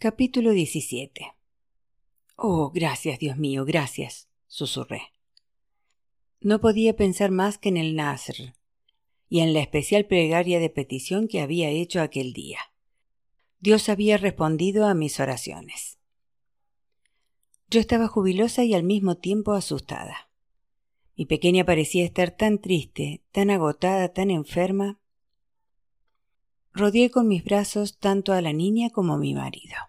Capítulo 17 Oh, gracias, Dios mío, gracias, susurré. No podía pensar más que en el Nasr y en la especial plegaria de petición que había hecho aquel día. Dios había respondido a mis oraciones. Yo estaba jubilosa y al mismo tiempo asustada. Mi pequeña parecía estar tan triste, tan agotada, tan enferma. Rodeé con mis brazos tanto a la niña como a mi marido.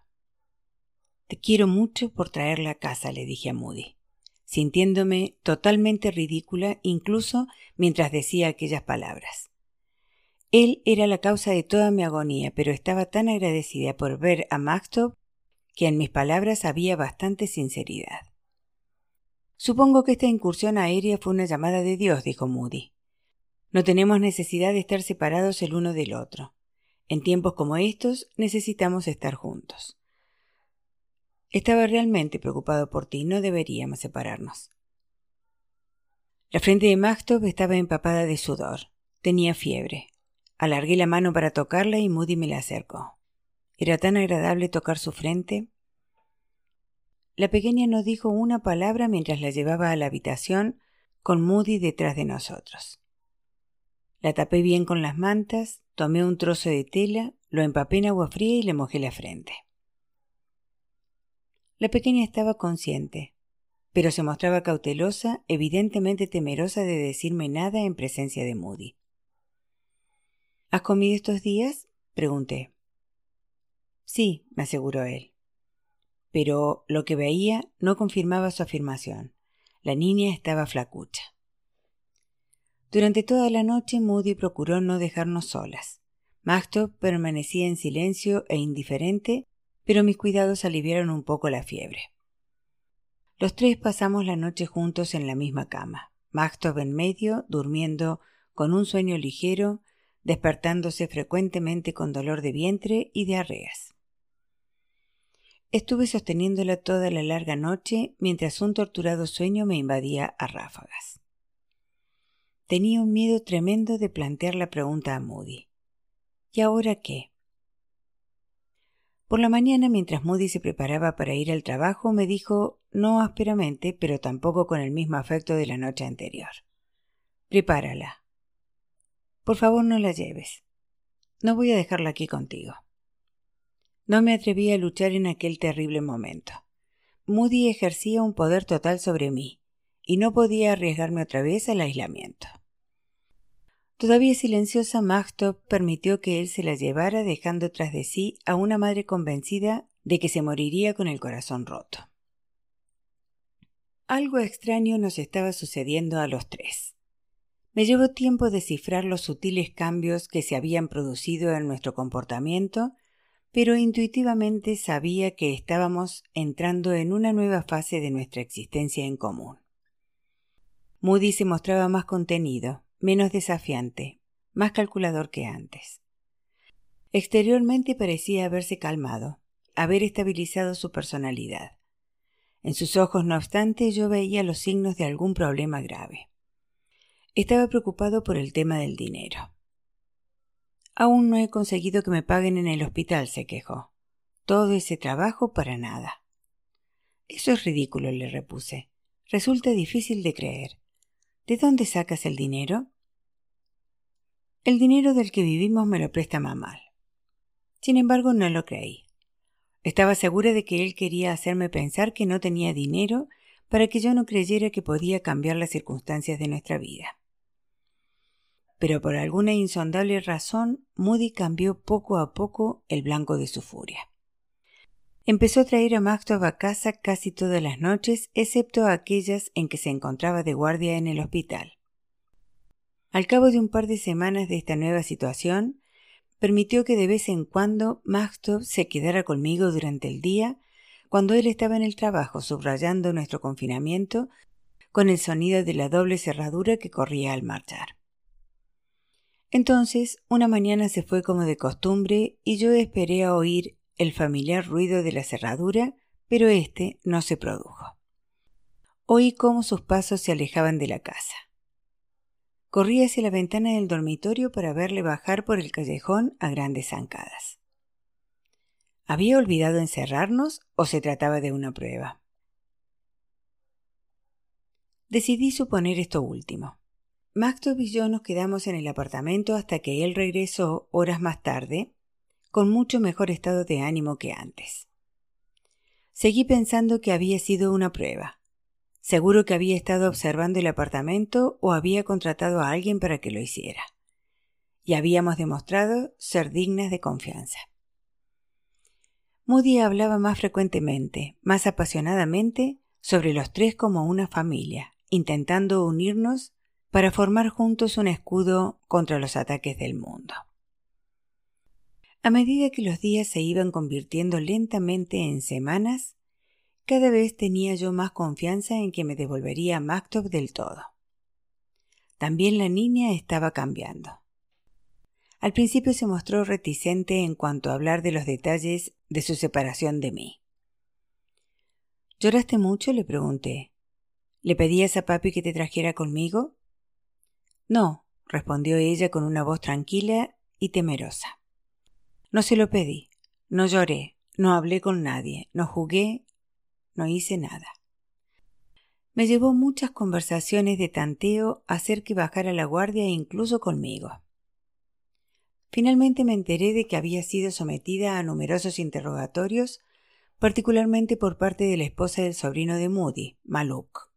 Te quiero mucho por traerla a casa, le dije a Moody, sintiéndome totalmente ridícula incluso mientras decía aquellas palabras. Él era la causa de toda mi agonía, pero estaba tan agradecida por ver a Maxtop que en mis palabras había bastante sinceridad. Supongo que esta incursión aérea fue una llamada de Dios, dijo Moody. No tenemos necesidad de estar separados el uno del otro. En tiempos como estos necesitamos estar juntos. Estaba realmente preocupado por ti. No deberíamos separarnos. La frente de Maxtop estaba empapada de sudor. Tenía fiebre. Alargué la mano para tocarla y Moody me la acercó. Era tan agradable tocar su frente. La pequeña no dijo una palabra mientras la llevaba a la habitación con Moody detrás de nosotros. La tapé bien con las mantas, tomé un trozo de tela, lo empapé en agua fría y le mojé la frente. La pequeña estaba consciente, pero se mostraba cautelosa, evidentemente temerosa de decirme nada en presencia de Moody. ¿Has comido estos días? pregunté. Sí, me aseguró él. Pero lo que veía no confirmaba su afirmación. La niña estaba flacucha. Durante toda la noche Moody procuró no dejarnos solas. Maxtop permanecía en silencio e indiferente pero mis cuidados aliviaron un poco la fiebre. Los tres pasamos la noche juntos en la misma cama, Maxtop en medio, durmiendo con un sueño ligero, despertándose frecuentemente con dolor de vientre y diarreas. Estuve sosteniéndola toda la larga noche mientras un torturado sueño me invadía a ráfagas. Tenía un miedo tremendo de plantear la pregunta a Moody. ¿Y ahora qué? Por la mañana, mientras Moody se preparaba para ir al trabajo, me dijo, no ásperamente, pero tampoco con el mismo afecto de la noche anterior. Prepárala. Por favor, no la lleves. No voy a dejarla aquí contigo. No me atreví a luchar en aquel terrible momento. Moody ejercía un poder total sobre mí, y no podía arriesgarme otra vez al aislamiento. Todavía silenciosa, Magtop permitió que él se la llevara dejando tras de sí a una madre convencida de que se moriría con el corazón roto. Algo extraño nos estaba sucediendo a los tres. Me llevó tiempo descifrar los sutiles cambios que se habían producido en nuestro comportamiento, pero intuitivamente sabía que estábamos entrando en una nueva fase de nuestra existencia en común. Moody se mostraba más contenido, menos desafiante, más calculador que antes. Exteriormente parecía haberse calmado, haber estabilizado su personalidad. En sus ojos, no obstante, yo veía los signos de algún problema grave. Estaba preocupado por el tema del dinero. Aún no he conseguido que me paguen en el hospital, se quejó. Todo ese trabajo para nada. Eso es ridículo, le repuse. Resulta difícil de creer. ¿De dónde sacas el dinero? El dinero del que vivimos me lo presta mamá. Sin embargo, no lo creí. Estaba segura de que él quería hacerme pensar que no tenía dinero para que yo no creyera que podía cambiar las circunstancias de nuestra vida. Pero por alguna insondable razón, Moody cambió poco a poco el blanco de su furia. Empezó a traer a Maxtop a casa casi todas las noches, excepto aquellas en que se encontraba de guardia en el hospital. Al cabo de un par de semanas de esta nueva situación, permitió que de vez en cuando Maxtop se quedara conmigo durante el día, cuando él estaba en el trabajo subrayando nuestro confinamiento con el sonido de la doble cerradura que corría al marchar. Entonces, una mañana se fue como de costumbre y yo esperé a oír el familiar ruido de la cerradura, pero éste no se produjo. Oí cómo sus pasos se alejaban de la casa. Corrí hacia la ventana del dormitorio para verle bajar por el callejón a grandes zancadas. ¿Había olvidado encerrarnos o se trataba de una prueba? Decidí suponer esto último. Mactop y yo nos quedamos en el apartamento hasta que él regresó horas más tarde, con mucho mejor estado de ánimo que antes. Seguí pensando que había sido una prueba. Seguro que había estado observando el apartamento o había contratado a alguien para que lo hiciera. Y habíamos demostrado ser dignas de confianza. Moody hablaba más frecuentemente, más apasionadamente, sobre los tres como una familia, intentando unirnos para formar juntos un escudo contra los ataques del mundo. A medida que los días se iban convirtiendo lentamente en semanas, cada vez tenía yo más confianza en que me devolvería a del todo. También la niña estaba cambiando. Al principio se mostró reticente en cuanto a hablar de los detalles de su separación de mí. ¿Lloraste mucho? le pregunté. ¿Le pedías a papi que te trajera conmigo? No, respondió ella con una voz tranquila y temerosa. No se lo pedí, no lloré, no hablé con nadie, no jugué, no hice nada. Me llevó muchas conversaciones de tanteo hacer que bajara la guardia e incluso conmigo. Finalmente me enteré de que había sido sometida a numerosos interrogatorios, particularmente por parte de la esposa del sobrino de Moody, Maluk.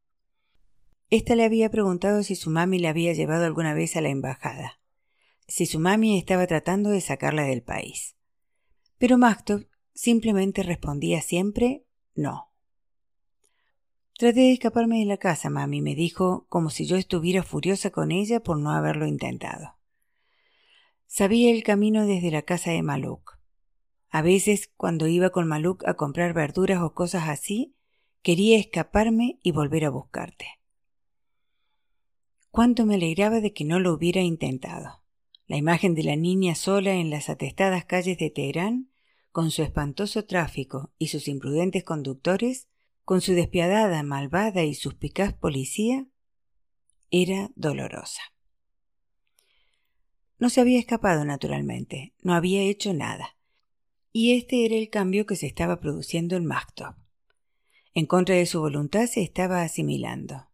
Esta le había preguntado si su mami la había llevado alguna vez a la embajada si su mami estaba tratando de sacarla del país. Pero Mactop simplemente respondía siempre no. Traté de escaparme de la casa, mami, me dijo, como si yo estuviera furiosa con ella por no haberlo intentado. Sabía el camino desde la casa de Maluk. A veces, cuando iba con Maluk a comprar verduras o cosas así, quería escaparme y volver a buscarte. Cuánto me alegraba de que no lo hubiera intentado. La imagen de la niña sola en las atestadas calles de Teherán, con su espantoso tráfico y sus imprudentes conductores, con su despiadada, malvada y suspicaz policía, era dolorosa. No se había escapado naturalmente, no había hecho nada. Y este era el cambio que se estaba produciendo en Mactop. En contra de su voluntad se estaba asimilando.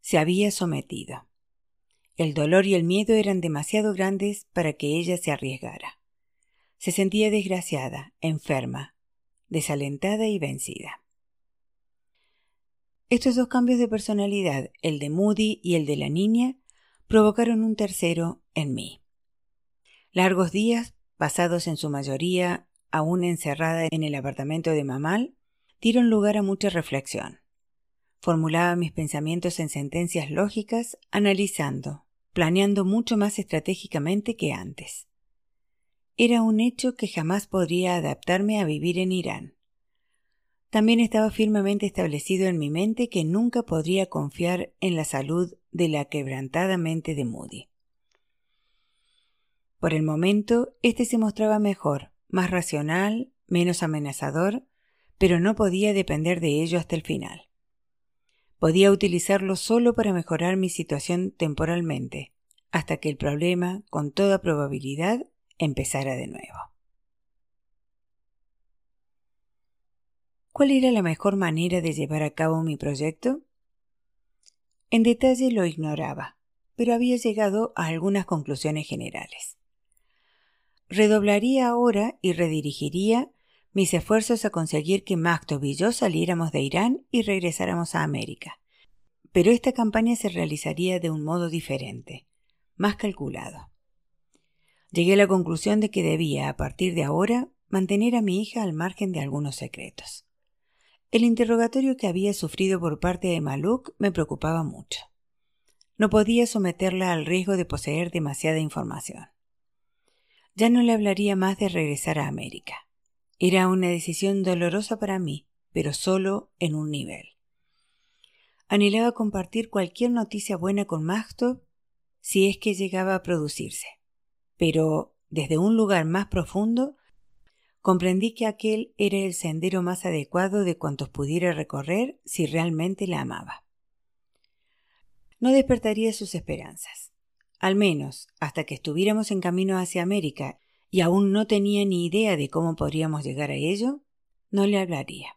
Se había sometido. El dolor y el miedo eran demasiado grandes para que ella se arriesgara. Se sentía desgraciada, enferma, desalentada y vencida. Estos dos cambios de personalidad, el de Moody y el de la niña, provocaron un tercero en mí. Largos días, pasados en su mayoría aún encerrada en el apartamento de Mamal, dieron lugar a mucha reflexión. Formulaba mis pensamientos en sentencias lógicas, analizando, planeando mucho más estratégicamente que antes. Era un hecho que jamás podría adaptarme a vivir en Irán. También estaba firmemente establecido en mi mente que nunca podría confiar en la salud de la quebrantada mente de Moody. Por el momento, éste se mostraba mejor, más racional, menos amenazador, pero no podía depender de ello hasta el final. Podía utilizarlo solo para mejorar mi situación temporalmente, hasta que el problema, con toda probabilidad, empezara de nuevo. ¿Cuál era la mejor manera de llevar a cabo mi proyecto? En detalle lo ignoraba, pero había llegado a algunas conclusiones generales. Redoblaría ahora y redirigiría mis esfuerzos a conseguir que Maktov y yo saliéramos de Irán y regresáramos a América. Pero esta campaña se realizaría de un modo diferente, más calculado. Llegué a la conclusión de que debía, a partir de ahora, mantener a mi hija al margen de algunos secretos. El interrogatorio que había sufrido por parte de Maluk me preocupaba mucho. No podía someterla al riesgo de poseer demasiada información. Ya no le hablaría más de regresar a América. Era una decisión dolorosa para mí, pero solo en un nivel. Anhelaba compartir cualquier noticia buena con Magstov si es que llegaba a producirse. Pero, desde un lugar más profundo, comprendí que aquel era el sendero más adecuado de cuantos pudiera recorrer si realmente la amaba. No despertaría sus esperanzas, al menos hasta que estuviéramos en camino hacia América y aún no tenía ni idea de cómo podríamos llegar a ello, no le hablaría.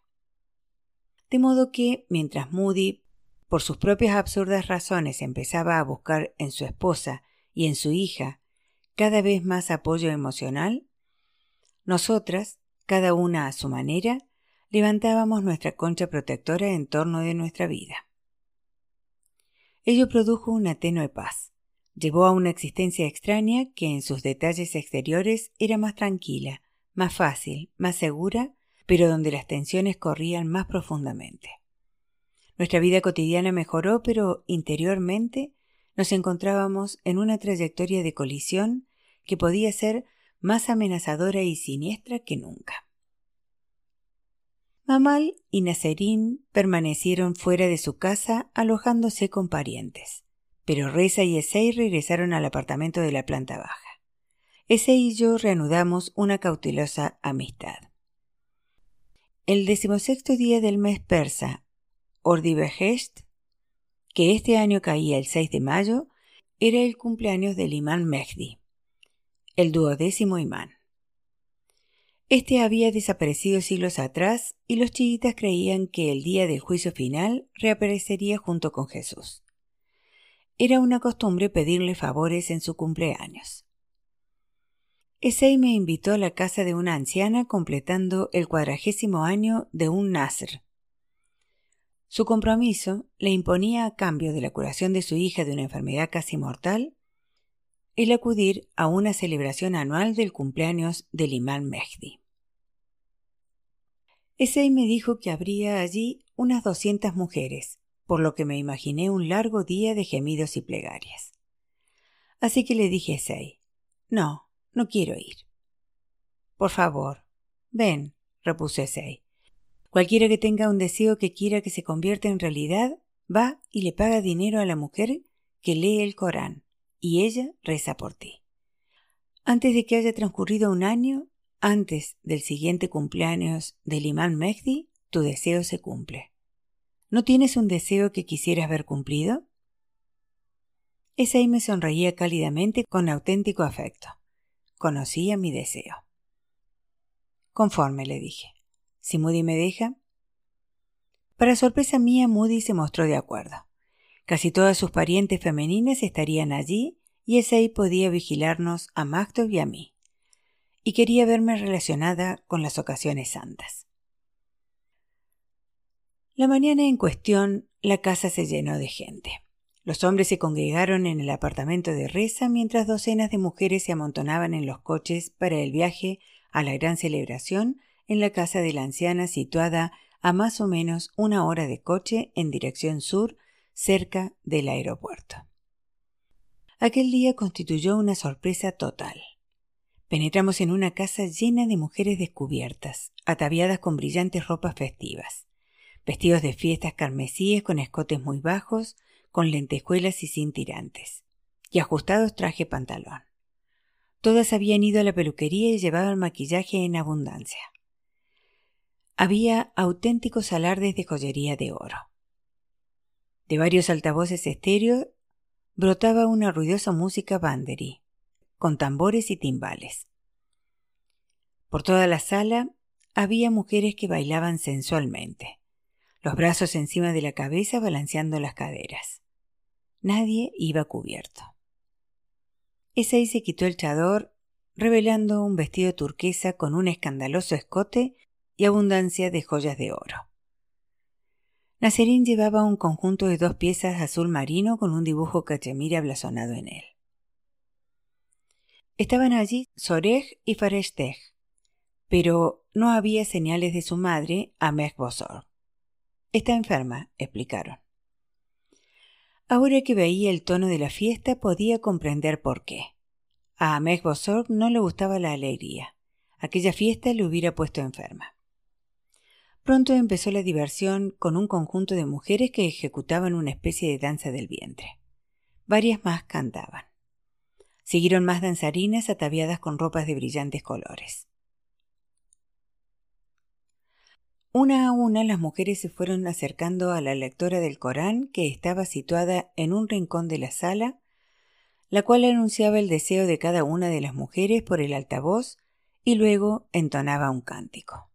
De modo que, mientras Moody, por sus propias absurdas razones, empezaba a buscar en su esposa y en su hija cada vez más apoyo emocional, nosotras, cada una a su manera, levantábamos nuestra concha protectora en torno de nuestra vida. Ello produjo una tenue paz. Llevó a una existencia extraña que en sus detalles exteriores era más tranquila, más fácil, más segura, pero donde las tensiones corrían más profundamente. Nuestra vida cotidiana mejoró, pero interiormente nos encontrábamos en una trayectoria de colisión que podía ser más amenazadora y siniestra que nunca. Mamal y Nacerín permanecieron fuera de su casa alojándose con parientes, pero Reza y Esei regresaron al apartamento de la planta baja. Esei y yo reanudamos una cautelosa amistad. El decimosexto día del mes persa, Ordibehesht, que este año caía el 6 de mayo, era el cumpleaños del imán Mehdi, el duodécimo imán. Este había desaparecido siglos atrás y los chiitas creían que el día del juicio final reaparecería junto con Jesús. Era una costumbre pedirle favores en su cumpleaños. Esei me invitó a la casa de una anciana completando el cuadragésimo año de un Nasr. Su compromiso le imponía a cambio de la curación de su hija de una enfermedad casi mortal el acudir a una celebración anual del cumpleaños del imán Mehdi. Ese me dijo que habría allí unas doscientas mujeres, por lo que me imaginé un largo día de gemidos y plegarias. Así que le dije a no, no quiero ir. Por favor, ven, repuso Essay. Cualquiera que tenga un deseo que quiera que se convierta en realidad, va y le paga dinero a la mujer que lee el Corán y ella reza por ti. Antes de que haya transcurrido un año, antes del siguiente cumpleaños del imán Mehdi, tu deseo se cumple. ¿No tienes un deseo que quisieras ver cumplido? Esa me sonreía cálidamente con auténtico afecto. Conocía mi deseo. Conforme, le dije. Si Moody me deja. Para sorpresa mía, Moody se mostró de acuerdo. Casi todas sus parientes femeninas estarían allí y Esei podía vigilarnos a Magdov y a mí. Y quería verme relacionada con las ocasiones santas. La mañana en cuestión, la casa se llenó de gente. Los hombres se congregaron en el apartamento de Reza mientras docenas de mujeres se amontonaban en los coches para el viaje a la gran celebración en la casa de la anciana situada a más o menos una hora de coche en dirección sur cerca del aeropuerto. Aquel día constituyó una sorpresa total. Penetramos en una casa llena de mujeres descubiertas, ataviadas con brillantes ropas festivas, vestidos de fiestas carmesíes con escotes muy bajos, con lentejuelas y sin tirantes, y ajustados traje pantalón. Todas habían ido a la peluquería y llevaban maquillaje en abundancia. Había auténticos alardes de joyería de oro. De varios altavoces estéreos brotaba una ruidosa música banderí, con tambores y timbales. Por toda la sala había mujeres que bailaban sensualmente, los brazos encima de la cabeza balanceando las caderas. Nadie iba cubierto. Ese se quitó el chador, revelando un vestido turquesa con un escandaloso escote y abundancia de joyas de oro. Nacerín llevaba un conjunto de dos piezas azul marino con un dibujo cachemira blasonado en él. Estaban allí Sorej y Fareshtej, pero no había señales de su madre, Ameh Bosor. Está enferma, explicaron. Ahora que veía el tono de la fiesta podía comprender por qué. A Ameh Bosor no le gustaba la alegría. Aquella fiesta le hubiera puesto enferma. Pronto empezó la diversión con un conjunto de mujeres que ejecutaban una especie de danza del vientre. Varias más cantaban. Siguieron más danzarinas ataviadas con ropas de brillantes colores. Una a una las mujeres se fueron acercando a la lectora del Corán que estaba situada en un rincón de la sala, la cual anunciaba el deseo de cada una de las mujeres por el altavoz y luego entonaba un cántico.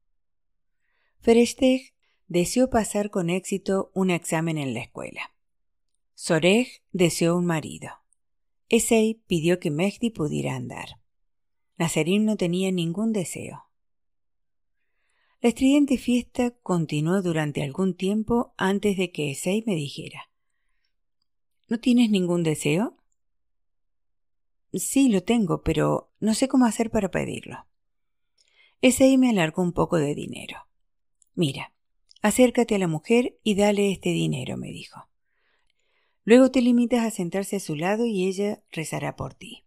Feresteg deseó pasar con éxito un examen en la escuela. Sorej deseó un marido. Esei pidió que Mehdi pudiera andar. Nazarín no tenía ningún deseo. La estridente fiesta continuó durante algún tiempo antes de que Esei me dijera ¿No tienes ningún deseo? Sí, lo tengo, pero no sé cómo hacer para pedirlo. Esei me alargó un poco de dinero. Mira, acércate a la mujer y dale este dinero, me dijo. Luego te limitas a sentarse a su lado y ella rezará por ti.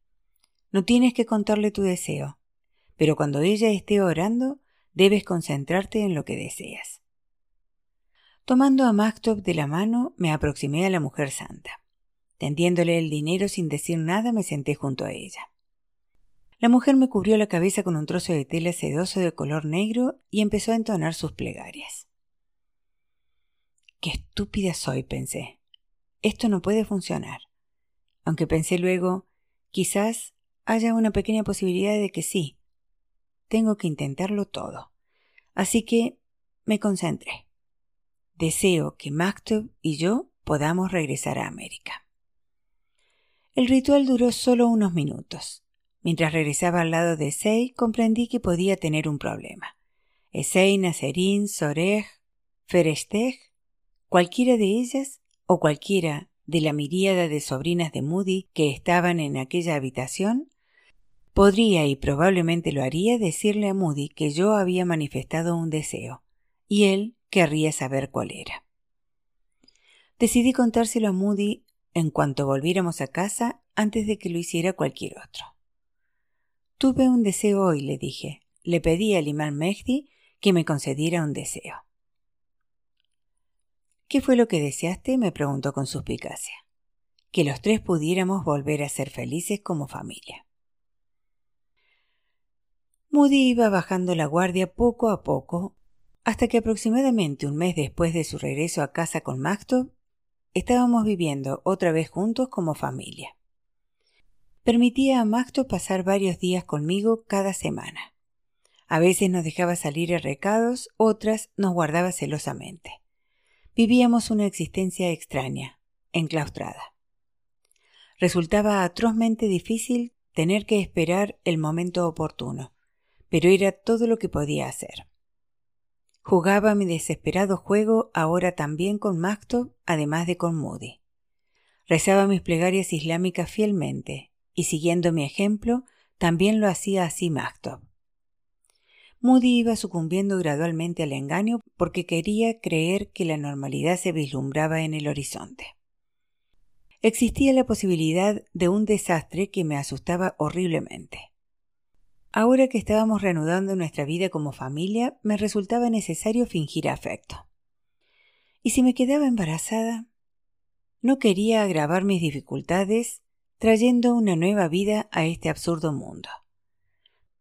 No tienes que contarle tu deseo, pero cuando ella esté orando, Debes concentrarte en lo que deseas. Tomando a Maktub de la mano, me aproximé a la mujer santa. Tendiéndole el dinero sin decir nada, me senté junto a ella. La mujer me cubrió la cabeza con un trozo de tela sedoso de color negro y empezó a entonar sus plegarias. Qué estúpida soy, pensé. Esto no puede funcionar. Aunque pensé luego, quizás haya una pequeña posibilidad de que sí, tengo que intentarlo todo. Así que me concentré. Deseo que Maktub y yo podamos regresar a América. El ritual duró solo unos minutos. Mientras regresaba al lado de Sei, comprendí que podía tener un problema. Esei, Nazerin, Sorej, Ferestej, cualquiera de ellas o cualquiera de la miríada de sobrinas de Moody que estaban en aquella habitación Podría y probablemente lo haría decirle a Moody que yo había manifestado un deseo, y él querría saber cuál era. Decidí contárselo a Moody en cuanto volviéramos a casa antes de que lo hiciera cualquier otro. Tuve un deseo hoy, le dije. Le pedí al imán Mehdi que me concediera un deseo. ¿Qué fue lo que deseaste? me preguntó con suspicacia. Que los tres pudiéramos volver a ser felices como familia. Moody iba bajando la guardia poco a poco, hasta que aproximadamente un mes después de su regreso a casa con Macto, estábamos viviendo otra vez juntos como familia. Permitía a Macto pasar varios días conmigo cada semana. A veces nos dejaba salir a recados, otras nos guardaba celosamente. Vivíamos una existencia extraña, enclaustrada. Resultaba atrozmente difícil tener que esperar el momento oportuno pero era todo lo que podía hacer. Jugaba mi desesperado juego ahora también con Macto, además de con Moody. Rezaba mis plegarias islámicas fielmente, y siguiendo mi ejemplo, también lo hacía así Macto. Moody iba sucumbiendo gradualmente al engaño porque quería creer que la normalidad se vislumbraba en el horizonte. Existía la posibilidad de un desastre que me asustaba horriblemente. Ahora que estábamos reanudando nuestra vida como familia, me resultaba necesario fingir afecto. ¿Y si me quedaba embarazada? No quería agravar mis dificultades trayendo una nueva vida a este absurdo mundo.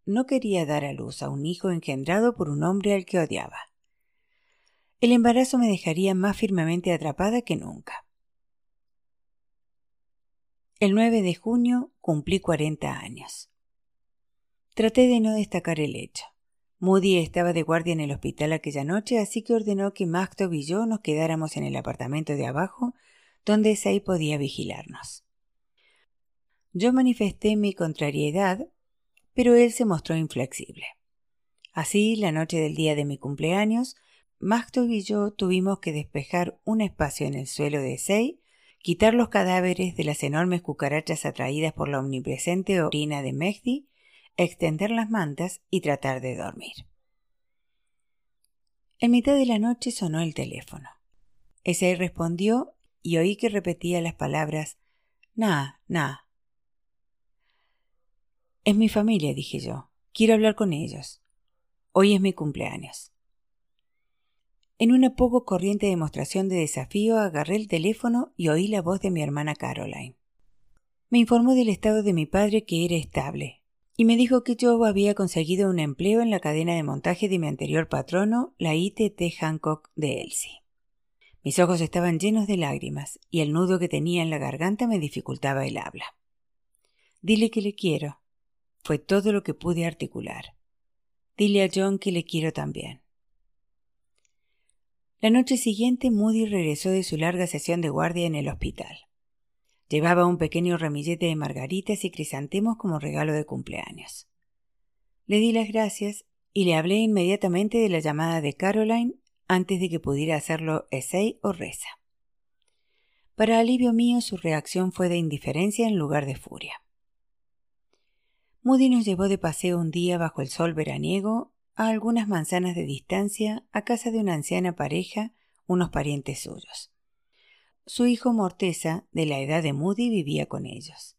No quería dar a luz a un hijo engendrado por un hombre al que odiaba. El embarazo me dejaría más firmemente atrapada que nunca. El 9 de junio cumplí 40 años. Traté de no destacar el hecho. Moody estaba de guardia en el hospital aquella noche, así que ordenó que Mactob y yo nos quedáramos en el apartamento de abajo, donde Say podía vigilarnos. Yo manifesté mi contrariedad, pero él se mostró inflexible. Así, la noche del día de mi cumpleaños, Mactob y yo tuvimos que despejar un espacio en el suelo de Say, quitar los cadáveres de las enormes cucarachas atraídas por la omnipresente orina de Mehdi extender las mantas y tratar de dormir. En mitad de la noche sonó el teléfono. Ese respondió y oí que repetía las palabras Na, na. Es mi familia, dije yo. Quiero hablar con ellos. Hoy es mi cumpleaños. En una poco corriente demostración de desafío agarré el teléfono y oí la voz de mi hermana Caroline. Me informó del estado de mi padre que era estable, y me dijo que yo había conseguido un empleo en la cadena de montaje de mi anterior patrono, la ITT Hancock de Elsie. Mis ojos estaban llenos de lágrimas y el nudo que tenía en la garganta me dificultaba el habla. Dile que le quiero. Fue todo lo que pude articular. Dile a John que le quiero también. La noche siguiente Moody regresó de su larga sesión de guardia en el hospital. Llevaba un pequeño ramillete de margaritas y crisantemos como regalo de cumpleaños. Le di las gracias y le hablé inmediatamente de la llamada de Caroline antes de que pudiera hacerlo Essay o Reza. Para alivio mío, su reacción fue de indiferencia en lugar de furia. Moody nos llevó de paseo un día bajo el sol veraniego a algunas manzanas de distancia a casa de una anciana pareja, unos parientes suyos. Su hijo Morteza, de la edad de Moody, vivía con ellos.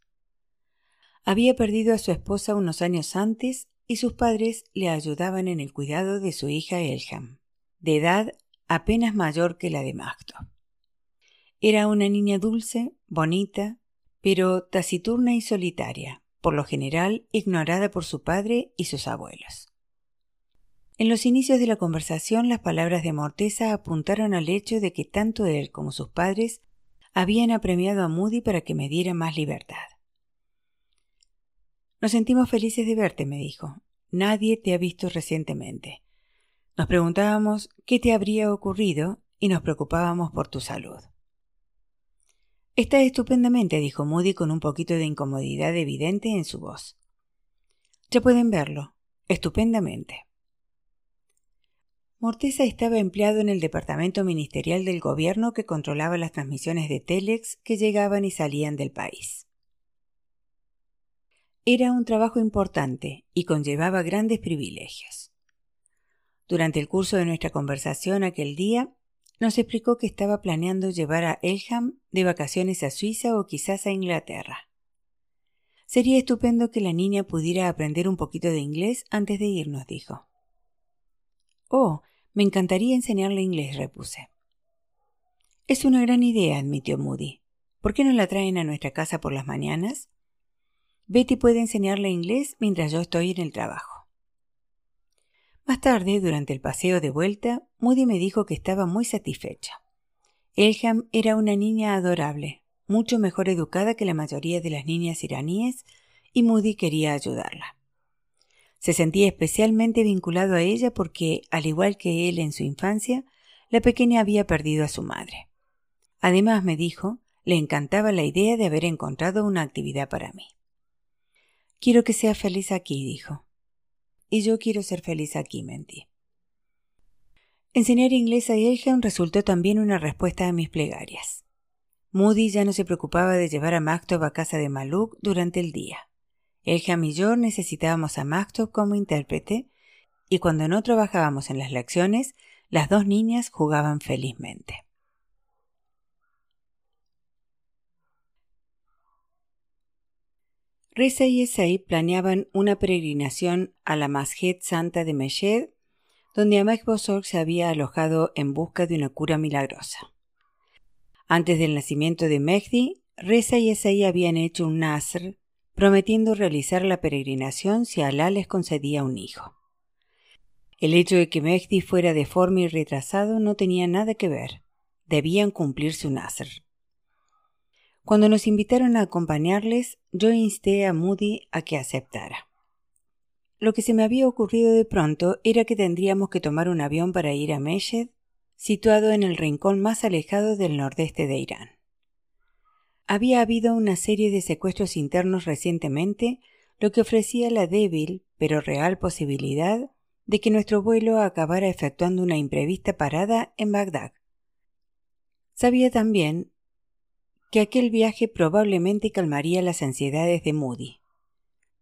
Había perdido a su esposa unos años antes y sus padres le ayudaban en el cuidado de su hija Elham, de edad apenas mayor que la de Magdo. Era una niña dulce, bonita, pero taciturna y solitaria, por lo general ignorada por su padre y sus abuelos. En los inicios de la conversación las palabras de Morteza apuntaron al hecho de que tanto él como sus padres habían apremiado a Moody para que me diera más libertad. Nos sentimos felices de verte, me dijo. Nadie te ha visto recientemente. Nos preguntábamos qué te habría ocurrido y nos preocupábamos por tu salud. Está estupendamente, dijo Moody con un poquito de incomodidad evidente en su voz. Ya pueden verlo. Estupendamente. Morteza estaba empleado en el departamento ministerial del gobierno que controlaba las transmisiones de Telex que llegaban y salían del país. Era un trabajo importante y conllevaba grandes privilegios. Durante el curso de nuestra conversación aquel día, nos explicó que estaba planeando llevar a Elham de vacaciones a Suiza o quizás a Inglaterra. Sería estupendo que la niña pudiera aprender un poquito de inglés antes de irnos, dijo. Oh, me encantaría enseñarle inglés, repuse. Es una gran idea, admitió Moody. ¿Por qué no la traen a nuestra casa por las mañanas? Betty puede enseñarle inglés mientras yo estoy en el trabajo. Más tarde, durante el paseo de vuelta, Moody me dijo que estaba muy satisfecha. Elham era una niña adorable, mucho mejor educada que la mayoría de las niñas iraníes, y Moody quería ayudarla. Se sentía especialmente vinculado a ella porque, al igual que él en su infancia, la pequeña había perdido a su madre. Además, me dijo, le encantaba la idea de haber encontrado una actividad para mí. Quiero que sea feliz aquí, dijo. Y yo quiero ser feliz aquí, mentí. Enseñar inglés a Elham resultó también una respuesta a mis plegarias. Moody ya no se preocupaba de llevar a Mactob a casa de Maluk durante el día. Elham y yo necesitábamos a Maktub como intérprete y cuando no trabajábamos en las lecciones, las dos niñas jugaban felizmente. Reza y Esai planeaban una peregrinación a la Masjid Santa de Meshed, donde Ahmed Bosor se había alojado en busca de una cura milagrosa. Antes del nacimiento de Mehdi, Reza y Esai habían hecho un Nasr prometiendo realizar la peregrinación si Alá les concedía un hijo. El hecho de que Mehdi fuera deforme y retrasado no tenía nada que ver. Debían cumplirse un asr. Cuando nos invitaron a acompañarles, yo insté a Moody a que aceptara. Lo que se me había ocurrido de pronto era que tendríamos que tomar un avión para ir a Meshed, situado en el rincón más alejado del nordeste de Irán. Había habido una serie de secuestros internos recientemente, lo que ofrecía la débil pero real posibilidad de que nuestro vuelo acabara efectuando una imprevista parada en Bagdad. Sabía también que aquel viaje probablemente calmaría las ansiedades de Moody.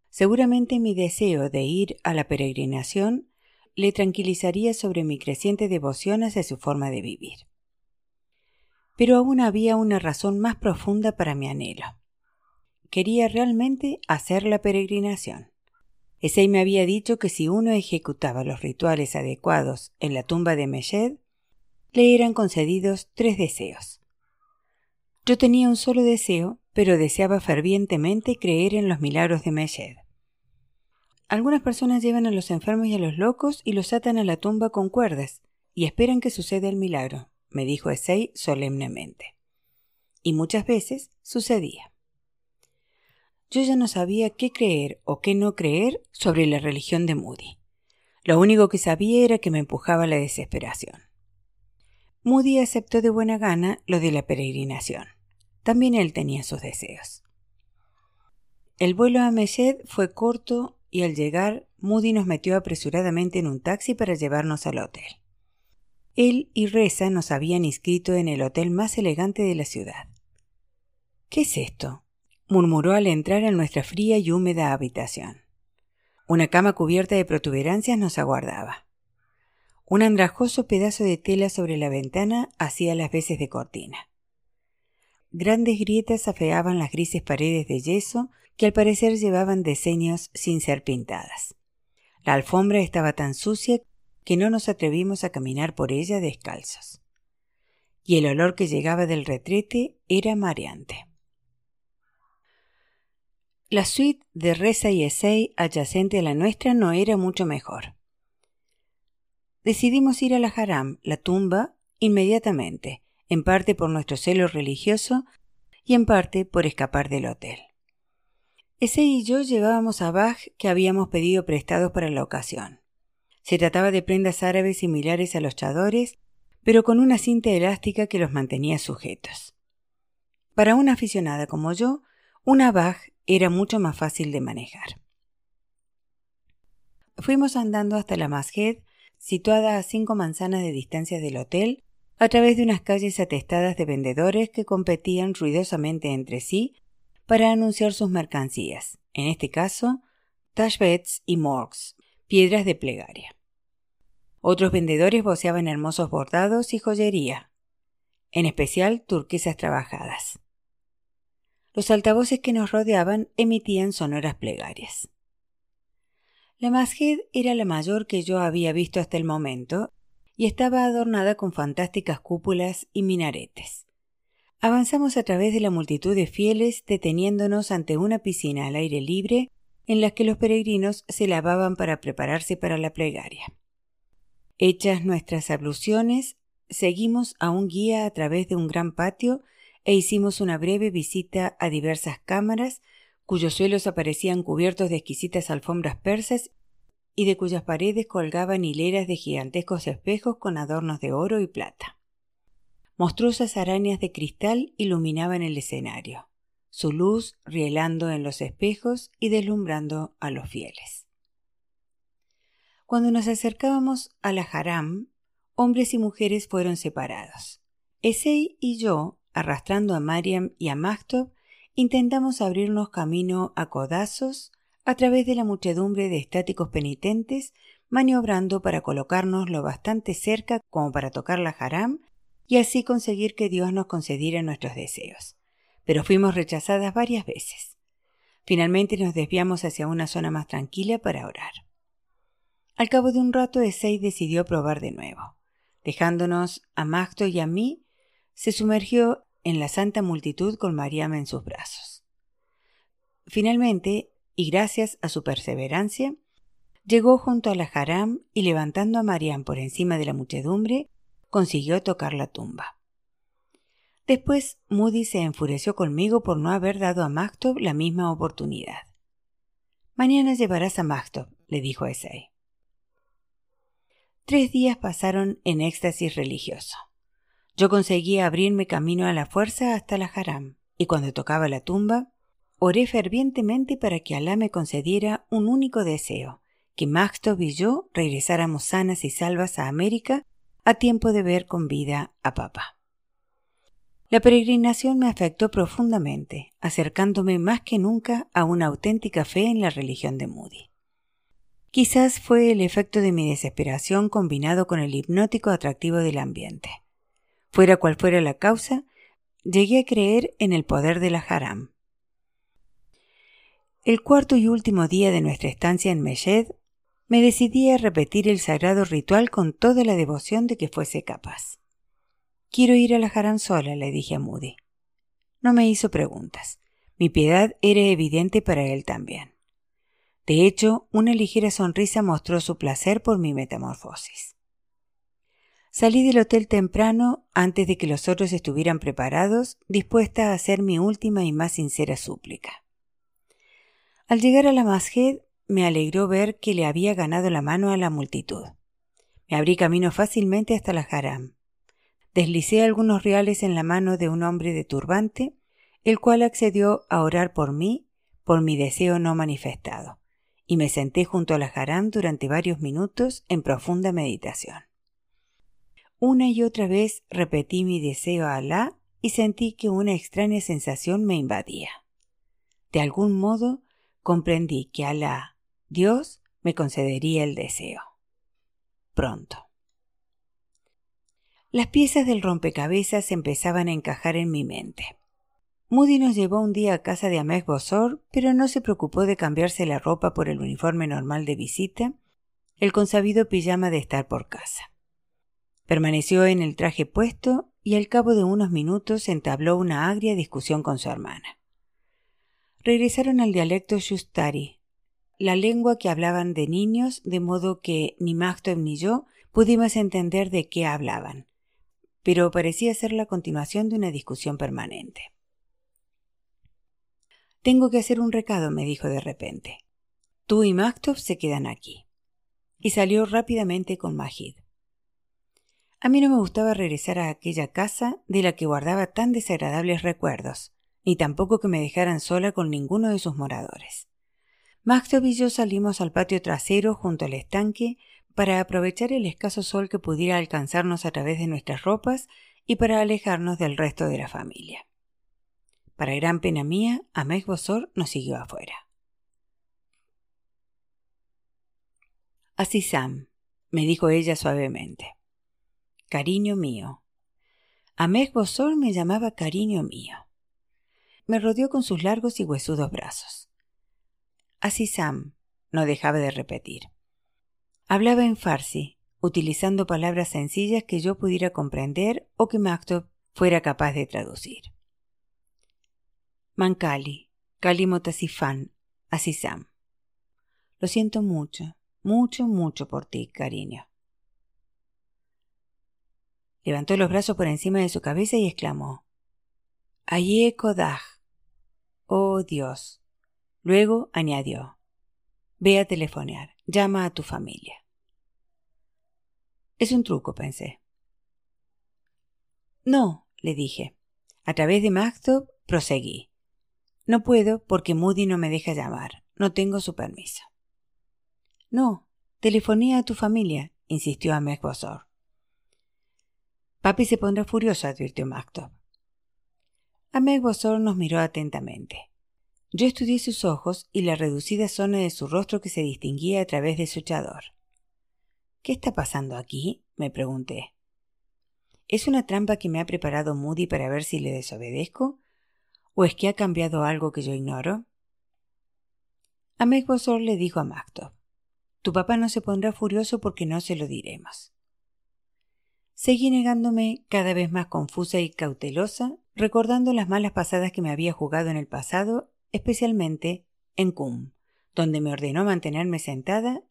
Seguramente mi deseo de ir a la peregrinación le tranquilizaría sobre mi creciente devoción hacia su forma de vivir. Pero aún había una razón más profunda para mi anhelo. Quería realmente hacer la peregrinación. Esei me había dicho que si uno ejecutaba los rituales adecuados en la tumba de Meshed, le eran concedidos tres deseos. Yo tenía un solo deseo, pero deseaba fervientemente creer en los milagros de Meshed. Algunas personas llevan a los enfermos y a los locos y los atan a la tumba con cuerdas y esperan que suceda el milagro me dijo Esei solemnemente. Y muchas veces sucedía. yo ya no sabía qué creer o qué no creer sobre la religión de Moody. Lo único que sabía era que me empujaba la desesperación. Moody aceptó de buena gana lo de la peregrinación. También él tenía sus deseos. El vuelo a Meshed fue corto y al llegar Moody nos metió apresuradamente en un taxi para llevarnos al hotel. Él y Reza nos habían inscrito en el hotel más elegante de la ciudad. ¿Qué es esto? murmuró al entrar en nuestra fría y húmeda habitación. Una cama cubierta de protuberancias nos aguardaba. Un andrajoso pedazo de tela sobre la ventana hacía las veces de cortina. Grandes grietas afeaban las grises paredes de yeso que al parecer llevaban decenios sin ser pintadas. La alfombra estaba tan sucia que no nos atrevimos a caminar por ella descalzos. Y el olor que llegaba del retrete era mareante. La suite de Reza y Essay adyacente a la nuestra no era mucho mejor. Decidimos ir a la Haram, la tumba, inmediatamente, en parte por nuestro celo religioso y en parte por escapar del hotel. Ese y yo llevábamos a Bach que habíamos pedido prestados para la ocasión. Se trataba de prendas árabes similares a los chadores, pero con una cinta elástica que los mantenía sujetos. Para una aficionada como yo, una Bach era mucho más fácil de manejar. Fuimos andando hasta la Masjed, situada a cinco manzanas de distancia del hotel, a través de unas calles atestadas de vendedores que competían ruidosamente entre sí para anunciar sus mercancías, en este caso, tashbets y morgs, piedras de plegaria. Otros vendedores voceaban hermosos bordados y joyería, en especial turquesas trabajadas. Los altavoces que nos rodeaban emitían sonoras plegarias. La masjid era la mayor que yo había visto hasta el momento y estaba adornada con fantásticas cúpulas y minaretes. Avanzamos a través de la multitud de fieles deteniéndonos ante una piscina al aire libre en la que los peregrinos se lavaban para prepararse para la plegaria. Hechas nuestras abluciones, seguimos a un guía a través de un gran patio e hicimos una breve visita a diversas cámaras cuyos suelos aparecían cubiertos de exquisitas alfombras persas y de cuyas paredes colgaban hileras de gigantescos espejos con adornos de oro y plata. Monstruosas arañas de cristal iluminaban el escenario, su luz rielando en los espejos y deslumbrando a los fieles. Cuando nos acercábamos a la haram, hombres y mujeres fueron separados. Esei y yo, arrastrando a Mariam y a Maktob, intentamos abrirnos camino a codazos a través de la muchedumbre de estáticos penitentes, maniobrando para colocarnos lo bastante cerca como para tocar la haram y así conseguir que Dios nos concediera nuestros deseos. Pero fuimos rechazadas varias veces. Finalmente nos desviamos hacia una zona más tranquila para orar. Al cabo de un rato, Esei decidió probar de nuevo. Dejándonos a Magto y a mí, se sumergió en la santa multitud con Mariam en sus brazos. Finalmente, y gracias a su perseverancia, llegó junto a la haram y levantando a Mariam por encima de la muchedumbre, consiguió tocar la tumba. Después Moody se enfureció conmigo por no haber dado a Maktob la misma oportunidad. Mañana llevarás a Maktob, le dijo Esei. Tres días pasaron en éxtasis religioso. Yo conseguía abrirme camino a la fuerza hasta la haram, y cuando tocaba la tumba, oré fervientemente para que Alá me concediera un único deseo, que Maktob y yo regresáramos sanas y salvas a América a tiempo de ver con vida a papá. La peregrinación me afectó profundamente, acercándome más que nunca a una auténtica fe en la religión de Moody. Quizás fue el efecto de mi desesperación combinado con el hipnótico atractivo del ambiente. Fuera cual fuera la causa, llegué a creer en el poder de la haram. El cuarto y último día de nuestra estancia en Meshed me decidí a repetir el sagrado ritual con toda la devoción de que fuese capaz. Quiero ir a la haram sola, le dije a Moody. No me hizo preguntas. Mi piedad era evidente para él también. De hecho, una ligera sonrisa mostró su placer por mi metamorfosis. Salí del hotel temprano antes de que los otros estuvieran preparados, dispuesta a hacer mi última y más sincera súplica. Al llegar a la masjid, me alegró ver que le había ganado la mano a la multitud. Me abrí camino fácilmente hasta la haram. Deslicé algunos reales en la mano de un hombre de turbante, el cual accedió a orar por mí, por mi deseo no manifestado, y me senté junto a la haram durante varios minutos en profunda meditación. Una y otra vez repetí mi deseo a Alá y sentí que una extraña sensación me invadía. De algún modo comprendí que Alá, Dios, me concedería el deseo. Pronto. Las piezas del rompecabezas empezaban a encajar en mi mente. Moody nos llevó un día a casa de Ahmed Bosor, pero no se preocupó de cambiarse la ropa por el uniforme normal de visita, el consabido pijama de estar por casa. Permaneció en el traje puesto y al cabo de unos minutos entabló una agria discusión con su hermana. Regresaron al dialecto Shustari, la lengua que hablaban de niños, de modo que ni Machtov ni yo pudimos entender de qué hablaban, pero parecía ser la continuación de una discusión permanente. Tengo que hacer un recado, me dijo de repente. Tú y Maktov se quedan aquí. Y salió rápidamente con Majid. A mí no me gustaba regresar a aquella casa de la que guardaba tan desagradables recuerdos, ni tampoco que me dejaran sola con ninguno de sus moradores. Maxtov y yo salimos al patio trasero junto al estanque para aprovechar el escaso sol que pudiera alcanzarnos a través de nuestras ropas y para alejarnos del resto de la familia. Para gran pena mía, Amés Bosor nos siguió afuera. Así Sam, me dijo ella suavemente. Cariño mío. Amés Bosor me llamaba cariño mío. Me rodeó con sus largos y huesudos brazos. Así Sam, no dejaba de repetir. Hablaba en farsi, utilizando palabras sencillas que yo pudiera comprender o que Maktub fuera capaz de traducir. Mancali, Kalimotasifan, así Sam. Lo siento mucho, mucho, mucho por ti, cariño. Levantó los brazos por encima de su cabeza y exclamó: Aye Kodah. Oh Dios, Luego añadió, Ve a telefonear, llama a tu familia. Es un truco, pensé. No, le dije. A través de Maktub proseguí. No puedo porque Moody no me deja llamar. No tengo su permiso. No, telefonea a tu familia, insistió Ahmed Bosor. Papi se pondrá furioso, advirtió Maktub. Ahmed Bosor nos miró atentamente. Yo estudié sus ojos y la reducida zona de su rostro que se distinguía a través de su echador. ¿Qué está pasando aquí? me pregunté. ¿Es una trampa que me ha preparado Moody para ver si le desobedezco? ¿O es que ha cambiado algo que yo ignoro? Ahmed Bosor le dijo a Macto: Tu papá no se pondrá furioso porque no se lo diremos. Seguí negándome cada vez más confusa y cautelosa, recordando las malas pasadas que me había jugado en el pasado especialmente en Qum, donde me ordenó mantenerme sentada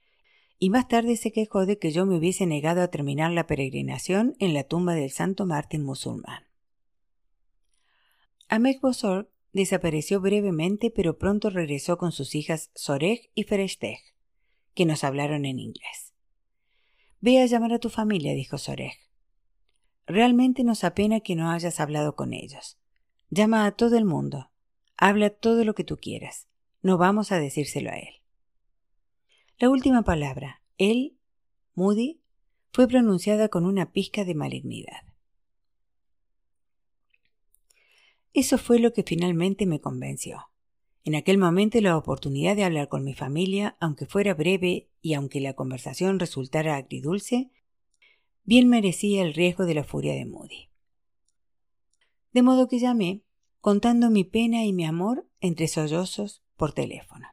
y más tarde se quejó de que yo me hubiese negado a terminar la peregrinación en la tumba del santo Martín musulmán. Ahmed Bosor desapareció brevemente pero pronto regresó con sus hijas Sorej y Fereshteh, que nos hablaron en inglés. Ve a llamar a tu familia, dijo Sorej. Realmente nos apena que no hayas hablado con ellos. Llama a todo el mundo. Habla todo lo que tú quieras. No vamos a decírselo a él. La última palabra, él, Moody, fue pronunciada con una pizca de malignidad. Eso fue lo que finalmente me convenció. En aquel momento la oportunidad de hablar con mi familia, aunque fuera breve y aunque la conversación resultara agridulce, bien merecía el riesgo de la furia de Moody. De modo que llamé contando mi pena y mi amor entre sollozos por teléfono.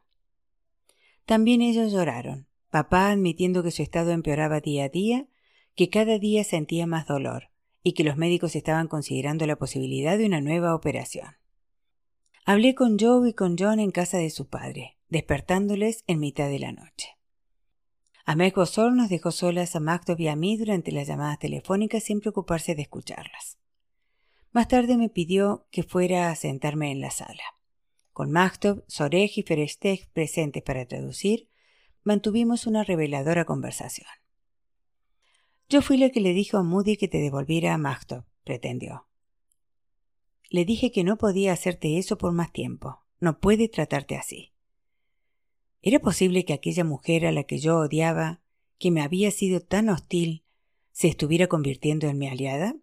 También ellos lloraron, papá admitiendo que su estado empeoraba día a día, que cada día sentía más dolor y que los médicos estaban considerando la posibilidad de una nueva operación. Hablé con Joe y con John en casa de su padre, despertándoles en mitad de la noche. Ahmed Gosor nos dejó solas a Mactov y a mí durante las llamadas telefónicas sin preocuparse de escucharlas. Más tarde me pidió que fuera a sentarme en la sala. Con Machtov, Sorej y Ferestech presentes para traducir, mantuvimos una reveladora conversación. Yo fui la que le dijo a Moody que te devolviera a Machtov, pretendió. Le dije que no podía hacerte eso por más tiempo. No puede tratarte así. ¿Era posible que aquella mujer a la que yo odiaba, que me había sido tan hostil, se estuviera convirtiendo en mi aliada?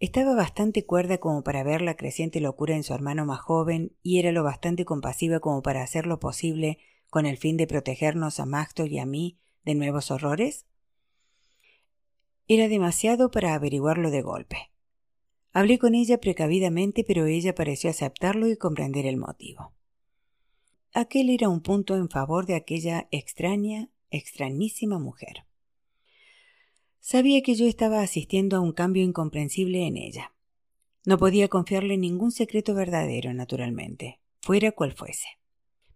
Estaba bastante cuerda como para ver la creciente locura en su hermano más joven y era lo bastante compasiva como para hacer lo posible con el fin de protegernos a Maxto y a mí de nuevos horrores? Era demasiado para averiguarlo de golpe. Hablé con ella precavidamente, pero ella pareció aceptarlo y comprender el motivo. Aquel era un punto en favor de aquella extraña, extrañísima mujer. Sabía que yo estaba asistiendo a un cambio incomprensible en ella. No podía confiarle ningún secreto verdadero, naturalmente, fuera cual fuese.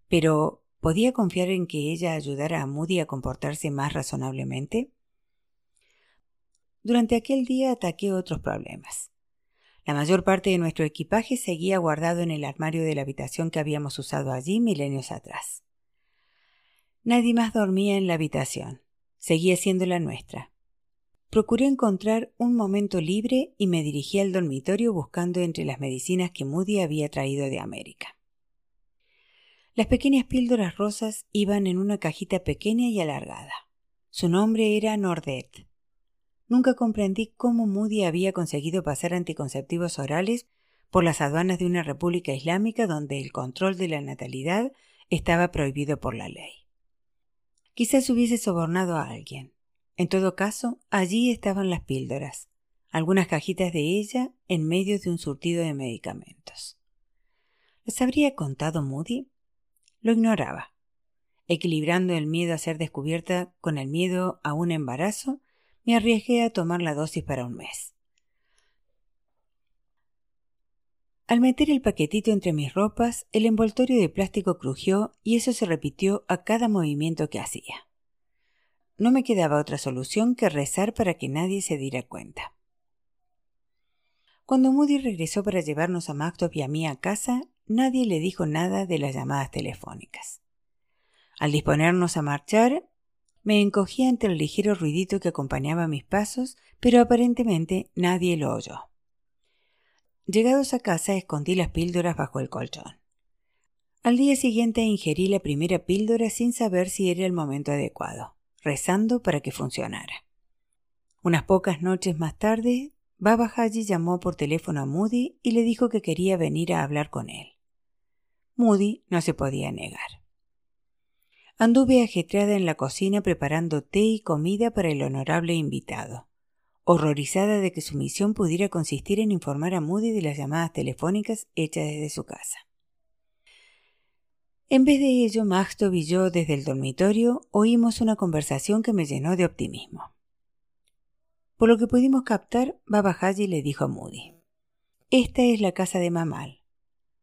Pero, ¿podía confiar en que ella ayudara a Moody a comportarse más razonablemente? Durante aquel día ataqué otros problemas. La mayor parte de nuestro equipaje seguía guardado en el armario de la habitación que habíamos usado allí milenios atrás. Nadie más dormía en la habitación. Seguía siendo la nuestra. Procuré encontrar un momento libre y me dirigí al dormitorio buscando entre las medicinas que Moody había traído de América. Las pequeñas píldoras rosas iban en una cajita pequeña y alargada. Su nombre era Nordet. Nunca comprendí cómo Moody había conseguido pasar anticonceptivos orales por las aduanas de una república islámica donde el control de la natalidad estaba prohibido por la ley. Quizás hubiese sobornado a alguien. En todo caso, allí estaban las píldoras, algunas cajitas de ella en medio de un surtido de medicamentos. ¿Les habría contado Moody? Lo ignoraba. Equilibrando el miedo a ser descubierta con el miedo a un embarazo, me arriesgué a tomar la dosis para un mes. Al meter el paquetito entre mis ropas, el envoltorio de plástico crujió y eso se repitió a cada movimiento que hacía. No me quedaba otra solución que rezar para que nadie se diera cuenta. Cuando Moody regresó para llevarnos a Mactop y a mí a casa, nadie le dijo nada de las llamadas telefónicas. Al disponernos a marchar, me encogí ante el ligero ruidito que acompañaba mis pasos, pero aparentemente nadie lo oyó. Llegados a casa escondí las píldoras bajo el colchón. Al día siguiente ingerí la primera píldora sin saber si era el momento adecuado, rezando para que funcionara. Unas pocas noches más tarde, Baba Haji llamó por teléfono a Moody y le dijo que quería venir a hablar con él. Moody no se podía negar. Anduve ajetreada en la cocina preparando té y comida para el honorable invitado, horrorizada de que su misión pudiera consistir en informar a Moody de las llamadas telefónicas hechas desde su casa. En vez de ello, Maxtov y yo desde el dormitorio oímos una conversación que me llenó de optimismo. Por lo que pudimos captar, Baba Haji le dijo a Moody: Esta es la casa de Mamal.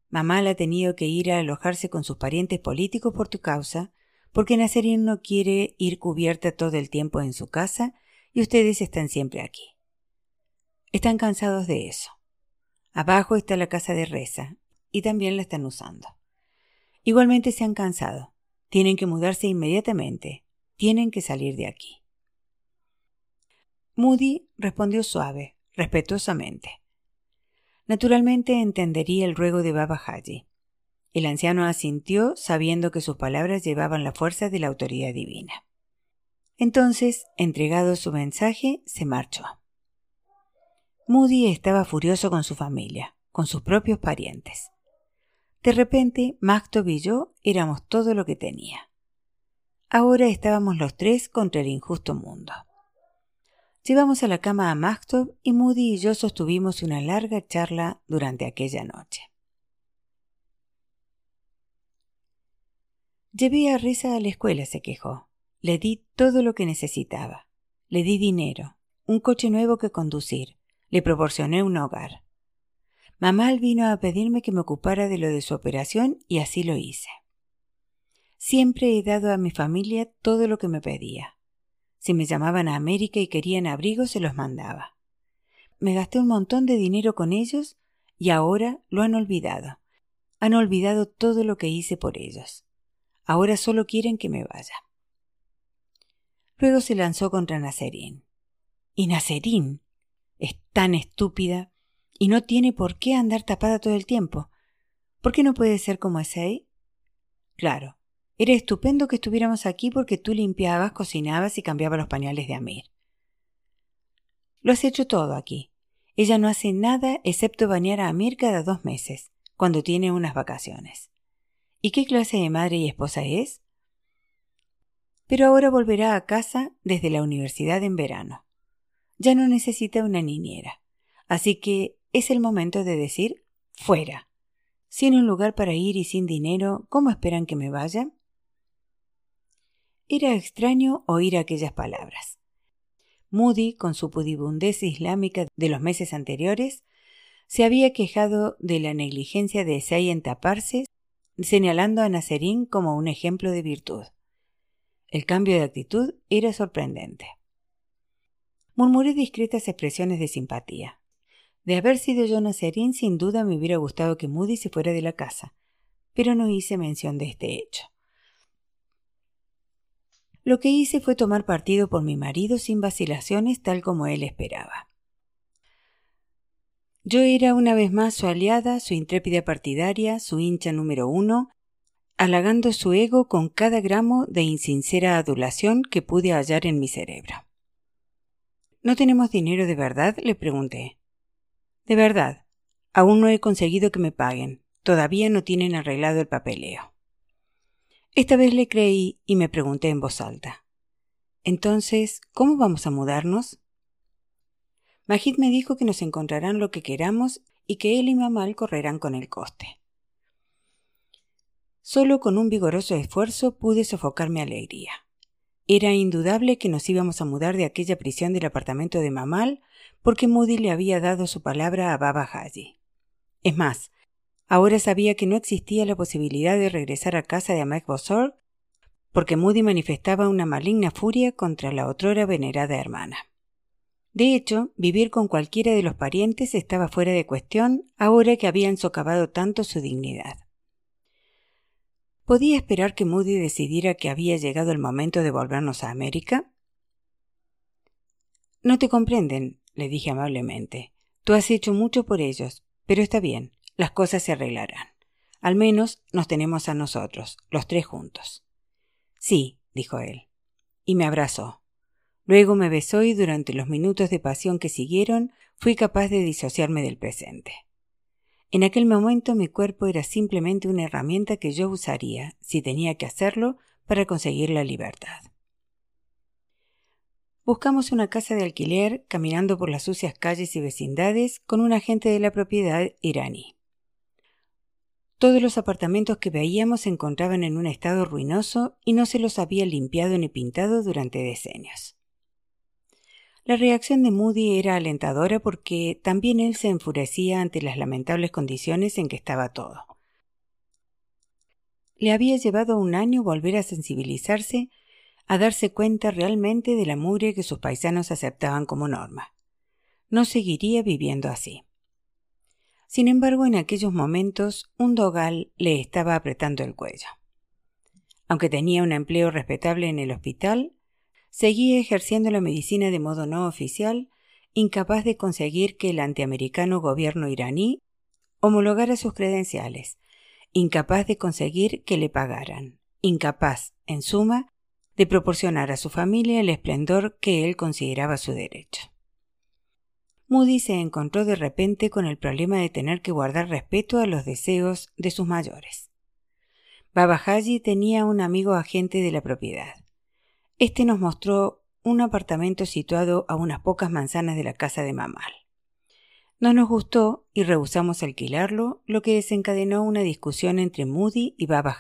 Mamal ha tenido que ir a alojarse con sus parientes políticos por tu causa porque Nazarín no quiere ir cubierta todo el tiempo en su casa y ustedes están siempre aquí. Están cansados de eso. Abajo está la casa de Reza y también la están usando. Igualmente se han cansado. Tienen que mudarse inmediatamente. Tienen que salir de aquí. Moody respondió suave, respetuosamente. Naturalmente entendería el ruego de Baba Haji. El anciano asintió sabiendo que sus palabras llevaban la fuerza de la autoridad divina. Entonces, entregado su mensaje, se marchó. Moody estaba furioso con su familia, con sus propios parientes. De repente, Mactov y yo éramos todo lo que tenía. Ahora estábamos los tres contra el injusto mundo. Llevamos a la cama a Mactov y Moody y yo sostuvimos una larga charla durante aquella noche. Llevé a Risa a la escuela, se quejó. Le di todo lo que necesitaba. Le di dinero, un coche nuevo que conducir, le proporcioné un hogar. Mamal vino a pedirme que me ocupara de lo de su operación y así lo hice. Siempre he dado a mi familia todo lo que me pedía. Si me llamaban a América y querían abrigo, se los mandaba. Me gasté un montón de dinero con ellos y ahora lo han olvidado han olvidado todo lo que hice por ellos. Ahora solo quieren que me vaya. Luego se lanzó contra Nacerín. Y Nacerín es tan estúpida y no tiene por qué andar tapada todo el tiempo. ¿Por qué no puede ser como Esei? Claro, era estupendo que estuviéramos aquí porque tú limpiabas, cocinabas y cambiabas los pañales de Amir. Lo has hecho todo aquí. Ella no hace nada excepto bañar a Amir cada dos meses, cuando tiene unas vacaciones. ¿Y qué clase de madre y esposa es? Pero ahora volverá a casa desde la universidad en verano. Ya no necesita una niñera. Así que es el momento de decir fuera. Sin un lugar para ir y sin dinero, ¿cómo esperan que me vaya? Era extraño oír aquellas palabras. Moody, con su pudibundez islámica de los meses anteriores, se había quejado de la negligencia de Esai en taparse, señalando a Nacerín como un ejemplo de virtud. El cambio de actitud era sorprendente. Murmuré discretas expresiones de simpatía. De haber sido yo Nacerín, sin duda me hubiera gustado que Moody se fuera de la casa, pero no hice mención de este hecho. Lo que hice fue tomar partido por mi marido sin vacilaciones tal como él esperaba. Yo era una vez más su aliada, su intrépida partidaria, su hincha número uno, halagando su ego con cada gramo de insincera adulación que pude hallar en mi cerebro. ¿No tenemos dinero de verdad? le pregunté. De verdad. Aún no he conseguido que me paguen. Todavía no tienen arreglado el papeleo. Esta vez le creí y me pregunté en voz alta. Entonces, ¿cómo vamos a mudarnos? Majid me dijo que nos encontrarán lo que queramos y que él y Mamal correrán con el coste. Solo con un vigoroso esfuerzo pude sofocar mi alegría. Era indudable que nos íbamos a mudar de aquella prisión del apartamento de Mamal porque Moody le había dado su palabra a Baba Haji. Es más, Ahora sabía que no existía la posibilidad de regresar a casa de Ahmed Bosor porque Moody manifestaba una maligna furia contra la otrora venerada hermana. De hecho, vivir con cualquiera de los parientes estaba fuera de cuestión ahora que habían socavado tanto su dignidad. ¿Podía esperar que Moody decidiera que había llegado el momento de volvernos a América? No te comprenden, le dije amablemente. Tú has hecho mucho por ellos, pero está bien las cosas se arreglarán. Al menos nos tenemos a nosotros, los tres juntos. Sí, dijo él, y me abrazó. Luego me besó y durante los minutos de pasión que siguieron fui capaz de disociarme del presente. En aquel momento mi cuerpo era simplemente una herramienta que yo usaría, si tenía que hacerlo, para conseguir la libertad. Buscamos una casa de alquiler caminando por las sucias calles y vecindades con un agente de la propiedad iraní. Todos los apartamentos que veíamos se encontraban en un estado ruinoso y no se los había limpiado ni pintado durante decenios. La reacción de Moody era alentadora porque también él se enfurecía ante las lamentables condiciones en que estaba todo. Le había llevado un año volver a sensibilizarse, a darse cuenta realmente de la mugre que sus paisanos aceptaban como norma. No seguiría viviendo así. Sin embargo, en aquellos momentos un dogal le estaba apretando el cuello. Aunque tenía un empleo respetable en el hospital, seguía ejerciendo la medicina de modo no oficial, incapaz de conseguir que el antiamericano gobierno iraní homologara sus credenciales, incapaz de conseguir que le pagaran, incapaz, en suma, de proporcionar a su familia el esplendor que él consideraba su derecho. Moody se encontró de repente con el problema de tener que guardar respeto a los deseos de sus mayores. Baba Haji tenía un amigo agente de la propiedad. Este nos mostró un apartamento situado a unas pocas manzanas de la casa de Mamal. No nos gustó y rehusamos alquilarlo, lo que desencadenó una discusión entre Moody y Baba.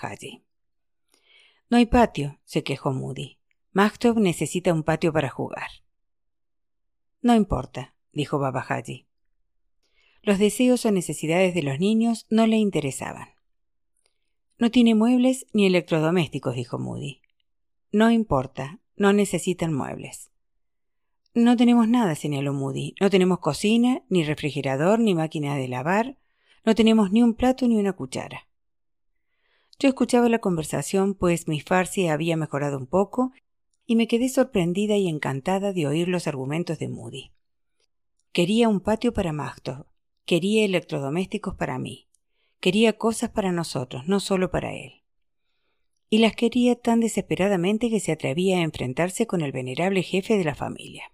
No hay patio, se quejó Moody. Maktov necesita un patio para jugar. No importa, dijo Babajaji. Los deseos o necesidades de los niños no le interesaban. No tiene muebles ni electrodomésticos, dijo Moody. No importa, no necesitan muebles. No tenemos nada, señaló Moody. No tenemos cocina, ni refrigerador, ni máquina de lavar. No tenemos ni un plato ni una cuchara. Yo escuchaba la conversación, pues mi farsi había mejorado un poco, y me quedé sorprendida y encantada de oír los argumentos de Moody. Quería un patio para Magdo, quería electrodomésticos para mí, quería cosas para nosotros, no solo para él. Y las quería tan desesperadamente que se atrevía a enfrentarse con el venerable jefe de la familia.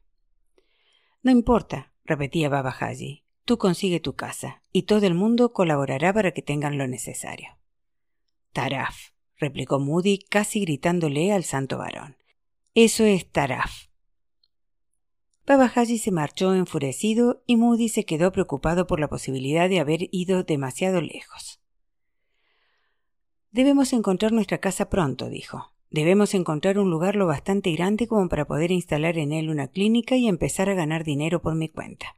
No importa, repetía Baba Haji, tú consigue tu casa, y todo el mundo colaborará para que tengan lo necesario. Taraf, replicó Moody casi gritándole al santo varón. Eso es Taraf. Baba Haji se marchó enfurecido y Moody se quedó preocupado por la posibilidad de haber ido demasiado lejos. Debemos encontrar nuestra casa pronto, dijo. Debemos encontrar un lugar lo bastante grande como para poder instalar en él una clínica y empezar a ganar dinero por mi cuenta.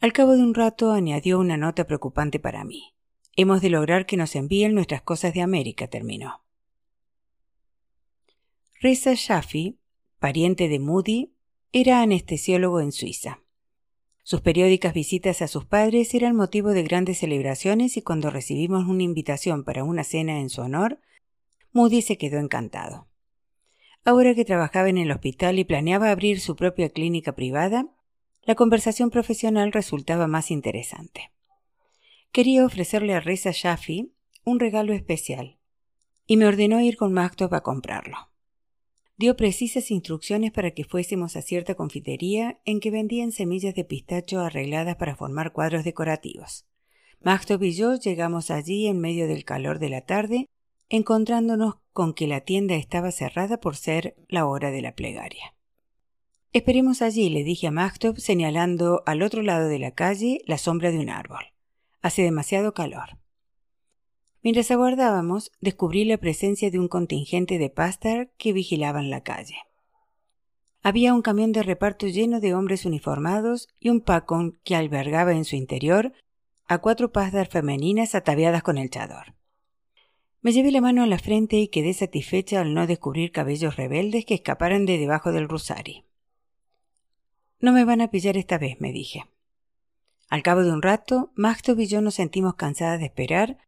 Al cabo de un rato añadió una nota preocupante para mí. Hemos de lograr que nos envíen nuestras cosas de América, terminó. Reza Shafi, pariente de Moody, era anestesiólogo en Suiza. Sus periódicas visitas a sus padres eran motivo de grandes celebraciones y cuando recibimos una invitación para una cena en su honor, Moody se quedó encantado. Ahora que trabajaba en el hospital y planeaba abrir su propia clínica privada, la conversación profesional resultaba más interesante. Quería ofrecerle a Reza Shafi un regalo especial y me ordenó ir con Maktub a comprarlo dio precisas instrucciones para que fuésemos a cierta confitería en que vendían semillas de pistacho arregladas para formar cuadros decorativos. Magtop y yo llegamos allí en medio del calor de la tarde, encontrándonos con que la tienda estaba cerrada por ser la hora de la plegaria. Esperemos allí, le dije a Magtop, señalando al otro lado de la calle la sombra de un árbol. Hace demasiado calor. Mientras aguardábamos, descubrí la presencia de un contingente de pastar que vigilaban la calle. Había un camión de reparto lleno de hombres uniformados y un pacón que albergaba en su interior a cuatro pastar femeninas ataviadas con el chador. Me llevé la mano a la frente y quedé satisfecha al no descubrir cabellos rebeldes que escaparan de debajo del rosari. No me van a pillar esta vez, me dije. Al cabo de un rato, Magtov y yo nos sentimos cansadas de esperar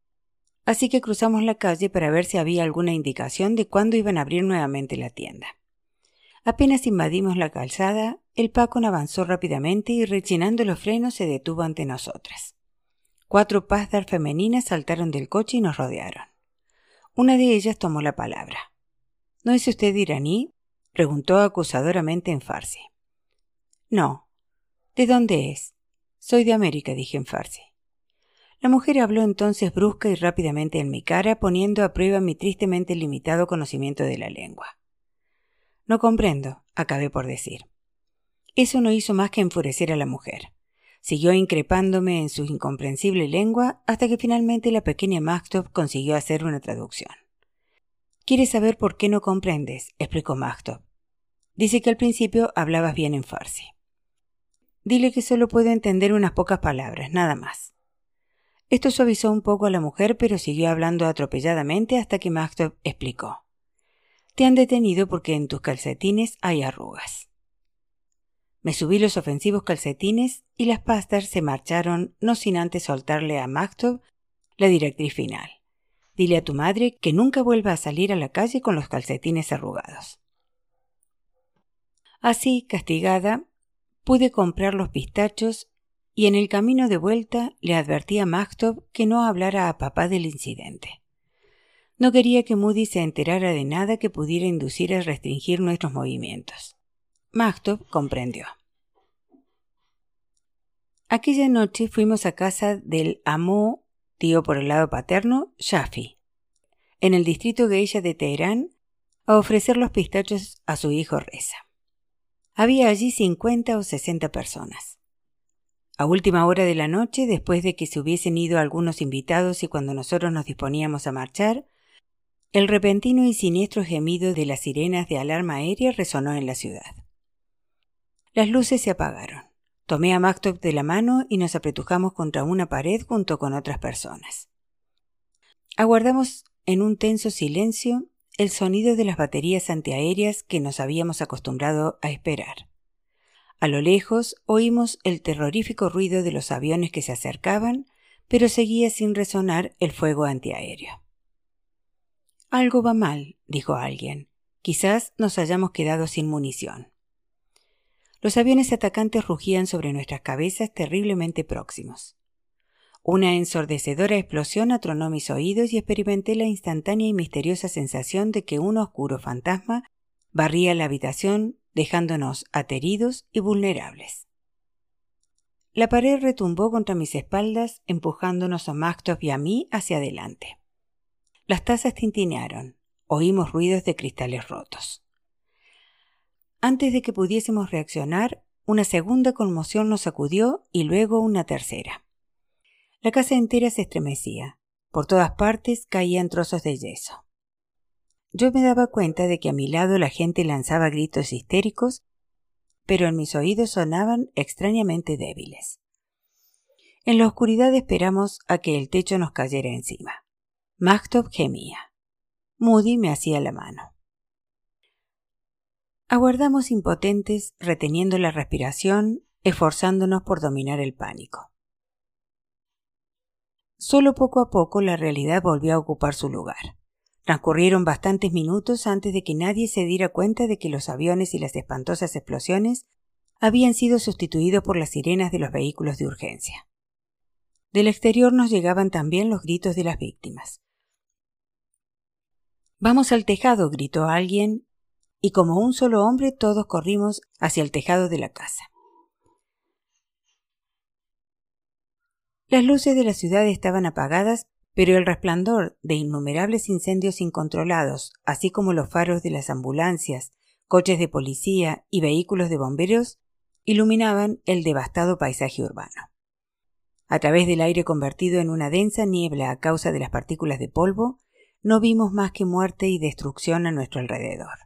así que cruzamos la calle para ver si había alguna indicación de cuándo iban a abrir nuevamente la tienda. Apenas invadimos la calzada, el Pacon avanzó rápidamente y rechinando los frenos se detuvo ante nosotras. Cuatro pasdar femeninas saltaron del coche y nos rodearon. Una de ellas tomó la palabra. ¿No es usted iraní? preguntó acusadoramente en farsi. No. ¿De dónde es? Soy de América, dije en farsi. La mujer habló entonces brusca y rápidamente en mi cara, poniendo a prueba mi tristemente limitado conocimiento de la lengua. No comprendo, acabé por decir. Eso no hizo más que enfurecer a la mujer. Siguió increpándome en su incomprensible lengua hasta que finalmente la pequeña Magtop consiguió hacer una traducción. ¿Quieres saber por qué no comprendes? explicó Magtop. Dice que al principio hablabas bien en farsi. Dile que solo puedo entender unas pocas palabras, nada más. Esto suavizó un poco a la mujer, pero siguió hablando atropelladamente hasta que Magtop explicó. Te han detenido porque en tus calcetines hay arrugas. Me subí los ofensivos calcetines y las pastas se marcharon, no sin antes soltarle a Magtop la directriz final. Dile a tu madre que nunca vuelva a salir a la calle con los calcetines arrugados. Así, castigada, pude comprar los pistachos y en el camino de vuelta le advertí a Magtop que no hablara a papá del incidente. No quería que Moody se enterara de nada que pudiera inducir a restringir nuestros movimientos. Magtop comprendió. Aquella noche fuimos a casa del amo, tío por el lado paterno, Shafi, en el distrito geisha de Teherán, a ofrecer los pistachos a su hijo Reza. Había allí cincuenta o sesenta personas. A última hora de la noche, después de que se hubiesen ido algunos invitados y cuando nosotros nos disponíamos a marchar, el repentino y siniestro gemido de las sirenas de alarma aérea resonó en la ciudad. Las luces se apagaron. Tomé a Magtop de la mano y nos apretujamos contra una pared junto con otras personas. Aguardamos en un tenso silencio el sonido de las baterías antiaéreas que nos habíamos acostumbrado a esperar. A lo lejos oímos el terrorífico ruido de los aviones que se acercaban, pero seguía sin resonar el fuego antiaéreo. Algo va mal, dijo alguien. Quizás nos hayamos quedado sin munición. Los aviones atacantes rugían sobre nuestras cabezas terriblemente próximos. Una ensordecedora explosión atronó mis oídos y experimenté la instantánea y misteriosa sensación de que un oscuro fantasma barría la habitación dejándonos ateridos y vulnerables. La pared retumbó contra mis espaldas, empujándonos a Mactoff y a mí hacia adelante. Las tazas tintinearon. Oímos ruidos de cristales rotos. Antes de que pudiésemos reaccionar, una segunda conmoción nos sacudió y luego una tercera. La casa entera se estremecía. Por todas partes caían trozos de yeso. Yo me daba cuenta de que a mi lado la gente lanzaba gritos histéricos, pero en mis oídos sonaban extrañamente débiles. En la oscuridad esperamos a que el techo nos cayera encima. Magtop gemía. Moody me hacía la mano. Aguardamos impotentes, reteniendo la respiración, esforzándonos por dominar el pánico. Solo poco a poco la realidad volvió a ocupar su lugar. Transcurrieron bastantes minutos antes de que nadie se diera cuenta de que los aviones y las espantosas explosiones habían sido sustituidos por las sirenas de los vehículos de urgencia. Del exterior nos llegaban también los gritos de las víctimas. Vamos al tejado, gritó alguien, y como un solo hombre todos corrimos hacia el tejado de la casa. Las luces de la ciudad estaban apagadas, pero el resplandor de innumerables incendios incontrolados, así como los faros de las ambulancias, coches de policía y vehículos de bomberos, iluminaban el devastado paisaje urbano. A través del aire convertido en una densa niebla a causa de las partículas de polvo, no vimos más que muerte y destrucción a nuestro alrededor.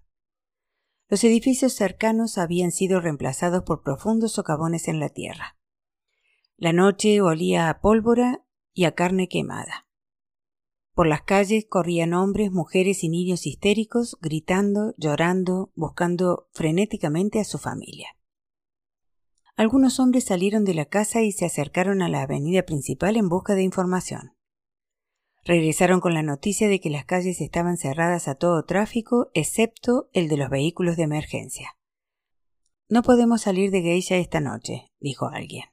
Los edificios cercanos habían sido reemplazados por profundos socavones en la tierra. La noche olía a pólvora y a carne quemada. Por las calles corrían hombres, mujeres y niños histéricos, gritando, llorando, buscando frenéticamente a su familia. Algunos hombres salieron de la casa y se acercaron a la avenida principal en busca de información. Regresaron con la noticia de que las calles estaban cerradas a todo tráfico excepto el de los vehículos de emergencia. No podemos salir de Geisha esta noche, dijo alguien.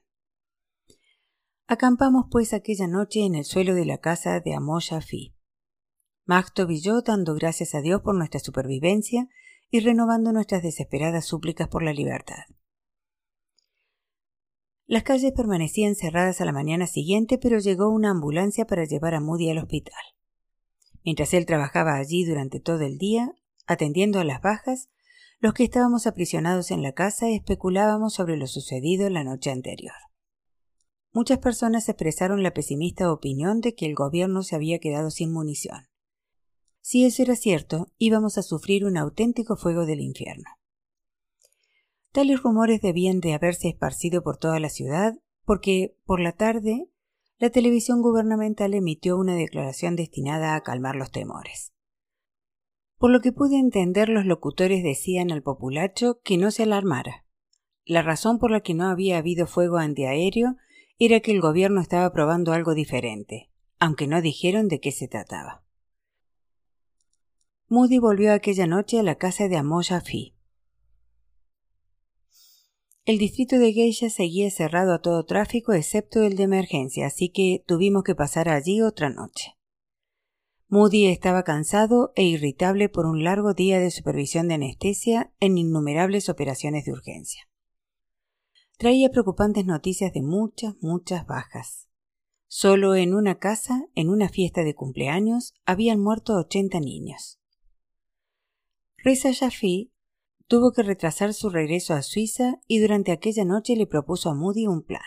Acampamos pues aquella noche en el suelo de la casa de Amoya Fi. Magtov y yo dando gracias a Dios por nuestra supervivencia y renovando nuestras desesperadas súplicas por la libertad. Las calles permanecían cerradas a la mañana siguiente, pero llegó una ambulancia para llevar a Moody al hospital. Mientras él trabajaba allí durante todo el día, atendiendo a las bajas, los que estábamos aprisionados en la casa especulábamos sobre lo sucedido la noche anterior. Muchas personas expresaron la pesimista opinión de que el gobierno se había quedado sin munición. Si eso era cierto, íbamos a sufrir un auténtico fuego del infierno. Tales rumores debían de haberse esparcido por toda la ciudad porque, por la tarde, la televisión gubernamental emitió una declaración destinada a calmar los temores. Por lo que pude entender, los locutores decían al populacho que no se alarmara. La razón por la que no había habido fuego antiaéreo era que el gobierno estaba probando algo diferente, aunque no dijeron de qué se trataba. Moody volvió aquella noche a la casa de Amoya Fi. El distrito de Geisha seguía cerrado a todo tráfico excepto el de emergencia, así que tuvimos que pasar allí otra noche. Moody estaba cansado e irritable por un largo día de supervisión de anestesia en innumerables operaciones de urgencia traía preocupantes noticias de muchas, muchas bajas. Solo en una casa, en una fiesta de cumpleaños, habían muerto ochenta niños. Reza Jaffi tuvo que retrasar su regreso a Suiza y durante aquella noche le propuso a Moody un plan.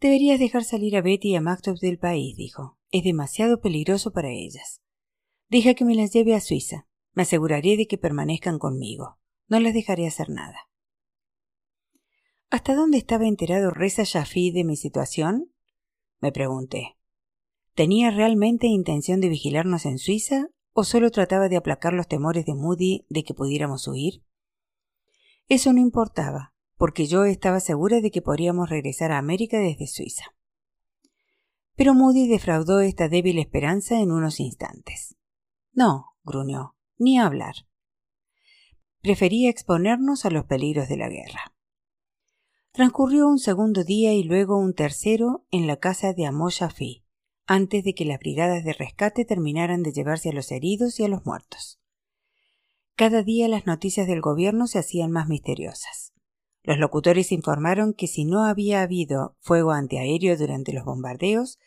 Deberías dejar salir a Betty y a Magtop del país, dijo. Es demasiado peligroso para ellas. Deja que me las lleve a Suiza. Me aseguraré de que permanezcan conmigo. No las dejaré hacer nada. ¿Hasta dónde estaba enterado Reza Shafi de mi situación? me pregunté. ¿Tenía realmente intención de vigilarnos en Suiza o solo trataba de aplacar los temores de Moody de que pudiéramos huir? Eso no importaba, porque yo estaba segura de que podríamos regresar a América desde Suiza. Pero Moody defraudó esta débil esperanza en unos instantes. No, gruñó, ni hablar. Prefería exponernos a los peligros de la guerra. Transcurrió un segundo día y luego un tercero en la casa de Amoyafi, antes de que las brigadas de rescate terminaran de llevarse a los heridos y a los muertos. Cada día las noticias del gobierno se hacían más misteriosas. Los locutores informaron que si no había habido fuego antiaéreo durante los bombardeos,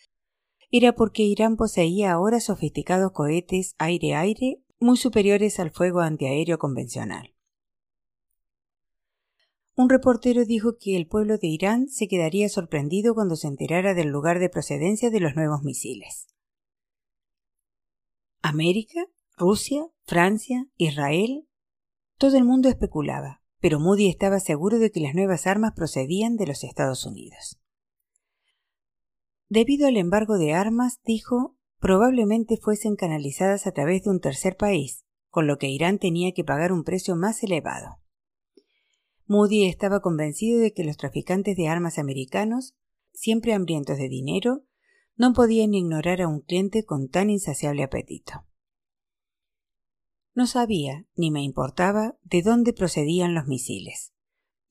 era porque Irán poseía ahora sofisticados cohetes aire-aire muy superiores al fuego antiaéreo convencional. Un reportero dijo que el pueblo de Irán se quedaría sorprendido cuando se enterara del lugar de procedencia de los nuevos misiles. América, Rusia, Francia, Israel. Todo el mundo especulaba, pero Moody estaba seguro de que las nuevas armas procedían de los Estados Unidos. Debido al embargo de armas, dijo, probablemente fuesen canalizadas a través de un tercer país, con lo que Irán tenía que pagar un precio más elevado. Moody estaba convencido de que los traficantes de armas americanos, siempre hambrientos de dinero, no podían ignorar a un cliente con tan insaciable apetito. No sabía, ni me importaba, de dónde procedían los misiles.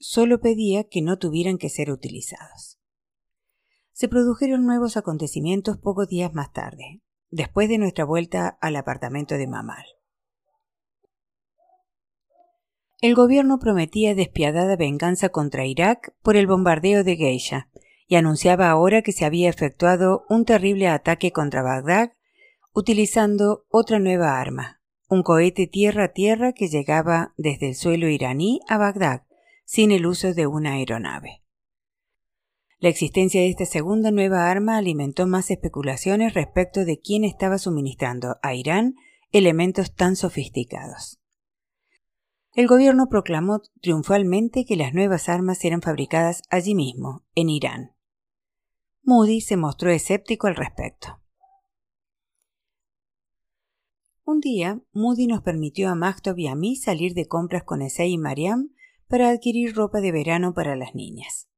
Solo pedía que no tuvieran que ser utilizados. Se produjeron nuevos acontecimientos pocos días más tarde, después de nuestra vuelta al apartamento de Mamal. El gobierno prometía despiadada venganza contra Irak por el bombardeo de Geisha y anunciaba ahora que se había efectuado un terrible ataque contra Bagdad utilizando otra nueva arma, un cohete tierra-tierra que llegaba desde el suelo iraní a Bagdad sin el uso de una aeronave. La existencia de esta segunda nueva arma alimentó más especulaciones respecto de quién estaba suministrando a Irán elementos tan sofisticados el gobierno proclamó triunfalmente que las nuevas armas eran fabricadas allí mismo, en Irán. Moody se mostró escéptico al respecto. Un día, Moody nos permitió a Maktov y a mí salir de compras con Esei y Mariam para adquirir ropa de verano para las niñas.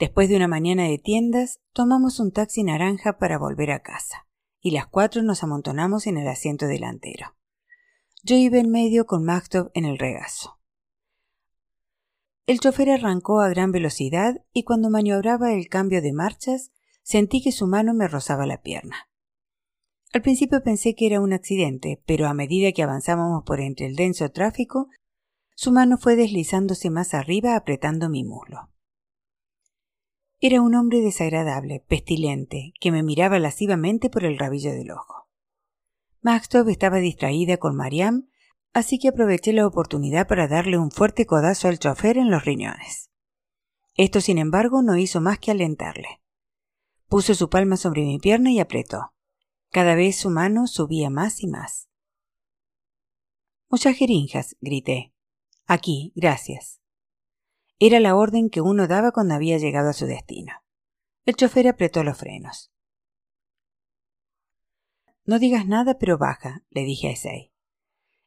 Después de una mañana de tiendas, tomamos un taxi naranja para volver a casa, y las cuatro nos amontonamos en el asiento delantero. Yo iba en medio con Maktov en el regazo. El chofer arrancó a gran velocidad y cuando maniobraba el cambio de marchas sentí que su mano me rozaba la pierna. Al principio pensé que era un accidente, pero a medida que avanzábamos por entre el denso tráfico, su mano fue deslizándose más arriba apretando mi muslo. Era un hombre desagradable, pestilente, que me miraba lascivamente por el rabillo del ojo. Maxtov estaba distraída con Mariam, así que aproveché la oportunidad para darle un fuerte codazo al chofer en los riñones. Esto, sin embargo, no hizo más que alentarle. Puso su palma sobre mi pierna y apretó. Cada vez su mano subía más y más. Muchas jerinjas, grité. Aquí, gracias. Era la orden que uno daba cuando había llegado a su destino. El chofer apretó los frenos. No digas nada, pero baja, le dije a Esei.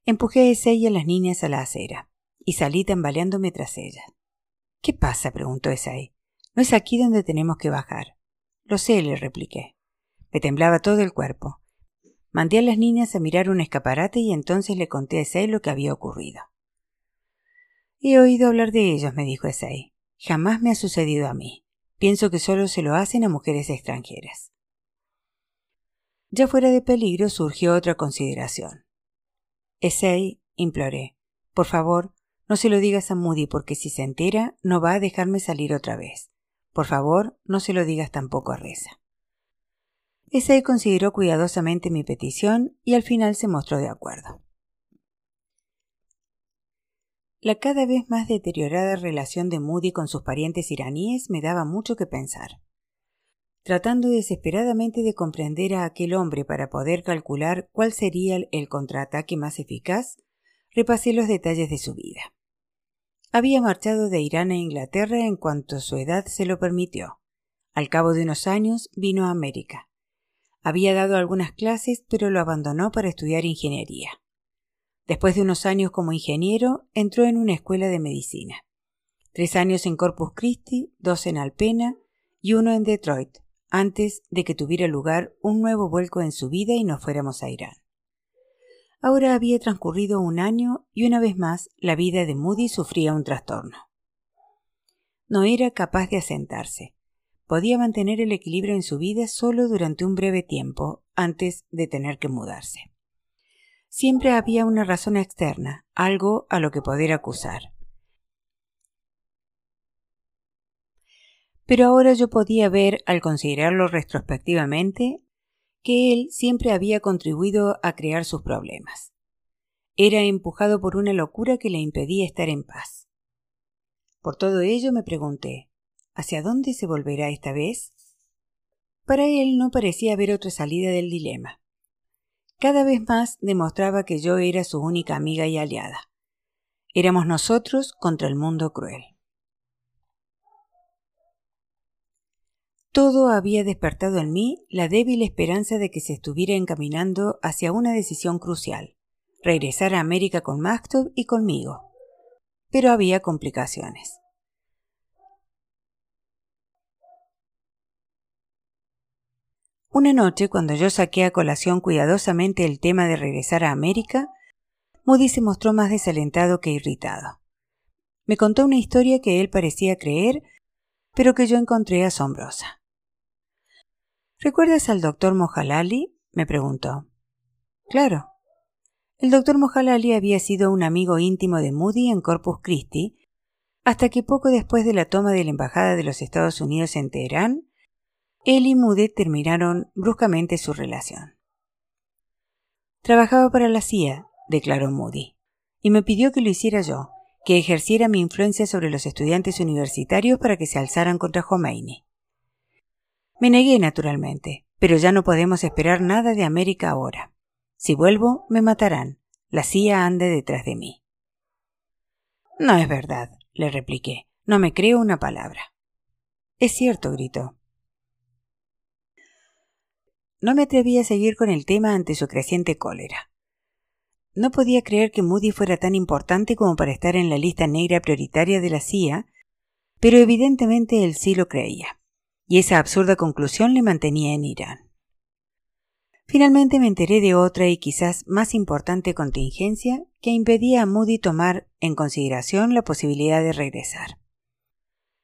Empujé a Esei y a las niñas a la acera, y salí tambaleándome tras ellas. ¿Qué pasa? preguntó Esei. No es aquí donde tenemos que bajar. Lo sé, le repliqué. Me temblaba todo el cuerpo. Mandé a las niñas a mirar un escaparate y entonces le conté a Esei lo que había ocurrido. He oído hablar de ellos, me dijo Esei. Jamás me ha sucedido a mí. Pienso que solo se lo hacen a mujeres extranjeras. Ya fuera de peligro surgió otra consideración. Esei, imploré, por favor, no se lo digas a Moody porque si se entera no va a dejarme salir otra vez. Por favor, no se lo digas tampoco a Reza. Esei consideró cuidadosamente mi petición y al final se mostró de acuerdo. La cada vez más deteriorada relación de Moody con sus parientes iraníes me daba mucho que pensar. Tratando desesperadamente de comprender a aquel hombre para poder calcular cuál sería el contraataque más eficaz, repasé los detalles de su vida. Había marchado de Irán a Inglaterra en cuanto su edad se lo permitió. Al cabo de unos años vino a América. Había dado algunas clases, pero lo abandonó para estudiar ingeniería. Después de unos años como ingeniero, entró en una escuela de medicina. Tres años en Corpus Christi, dos en Alpena y uno en Detroit, antes de que tuviera lugar un nuevo vuelco en su vida y nos fuéramos a Irán. Ahora había transcurrido un año y una vez más la vida de Moody sufría un trastorno. No era capaz de asentarse. Podía mantener el equilibrio en su vida solo durante un breve tiempo antes de tener que mudarse. Siempre había una razón externa, algo a lo que poder acusar. Pero ahora yo podía ver, al considerarlo retrospectivamente, que él siempre había contribuido a crear sus problemas. Era empujado por una locura que le impedía estar en paz. Por todo ello me pregunté, ¿hacia dónde se volverá esta vez? Para él no parecía haber otra salida del dilema. Cada vez más demostraba que yo era su única amiga y aliada. Éramos nosotros contra el mundo cruel. Todo había despertado en mí la débil esperanza de que se estuviera encaminando hacia una decisión crucial, regresar a América con Maktub y conmigo. Pero había complicaciones. Una noche, cuando yo saqué a colación cuidadosamente el tema de regresar a América, Moody se mostró más desalentado que irritado. Me contó una historia que él parecía creer, pero que yo encontré asombrosa. ¿Recuerdas al doctor Mojalali? me preguntó. Claro. El doctor Mojalali había sido un amigo íntimo de Moody en Corpus Christi, hasta que poco después de la toma de la Embajada de los Estados Unidos en Teherán, él y Moody terminaron bruscamente su relación. Trabajaba para la CIA, declaró Moody, y me pidió que lo hiciera yo, que ejerciera mi influencia sobre los estudiantes universitarios para que se alzaran contra Khomeini. Me negué, naturalmente, pero ya no podemos esperar nada de América ahora. Si vuelvo, me matarán. La CIA ande detrás de mí. No es verdad, le repliqué. No me creo una palabra. Es cierto, gritó. No me atreví a seguir con el tema ante su creciente cólera. No podía creer que Moody fuera tan importante como para estar en la lista negra prioritaria de la CIA, pero evidentemente él sí lo creía y esa absurda conclusión le mantenía en Irán. Finalmente me enteré de otra y quizás más importante contingencia que impedía a Moody tomar en consideración la posibilidad de regresar.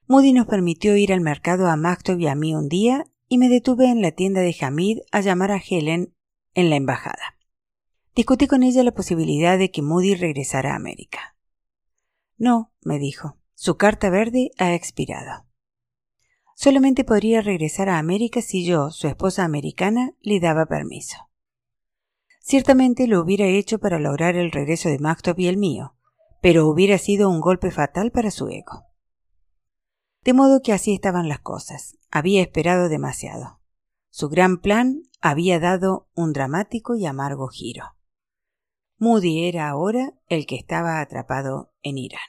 Moody nos permitió ir al mercado a Maktob y a mí un día y me detuve en la tienda de Hamid a llamar a Helen en la embajada. Discutí con ella la posibilidad de que Moody regresara a América. No, me dijo, su carta verde ha expirado. Solamente podría regresar a América si yo, su esposa americana, le daba permiso. Ciertamente lo hubiera hecho para lograr el regreso de Mactop y el mío, pero hubiera sido un golpe fatal para su ego. De modo que así estaban las cosas. Había esperado demasiado. Su gran plan había dado un dramático y amargo giro. Moody era ahora el que estaba atrapado en Irán.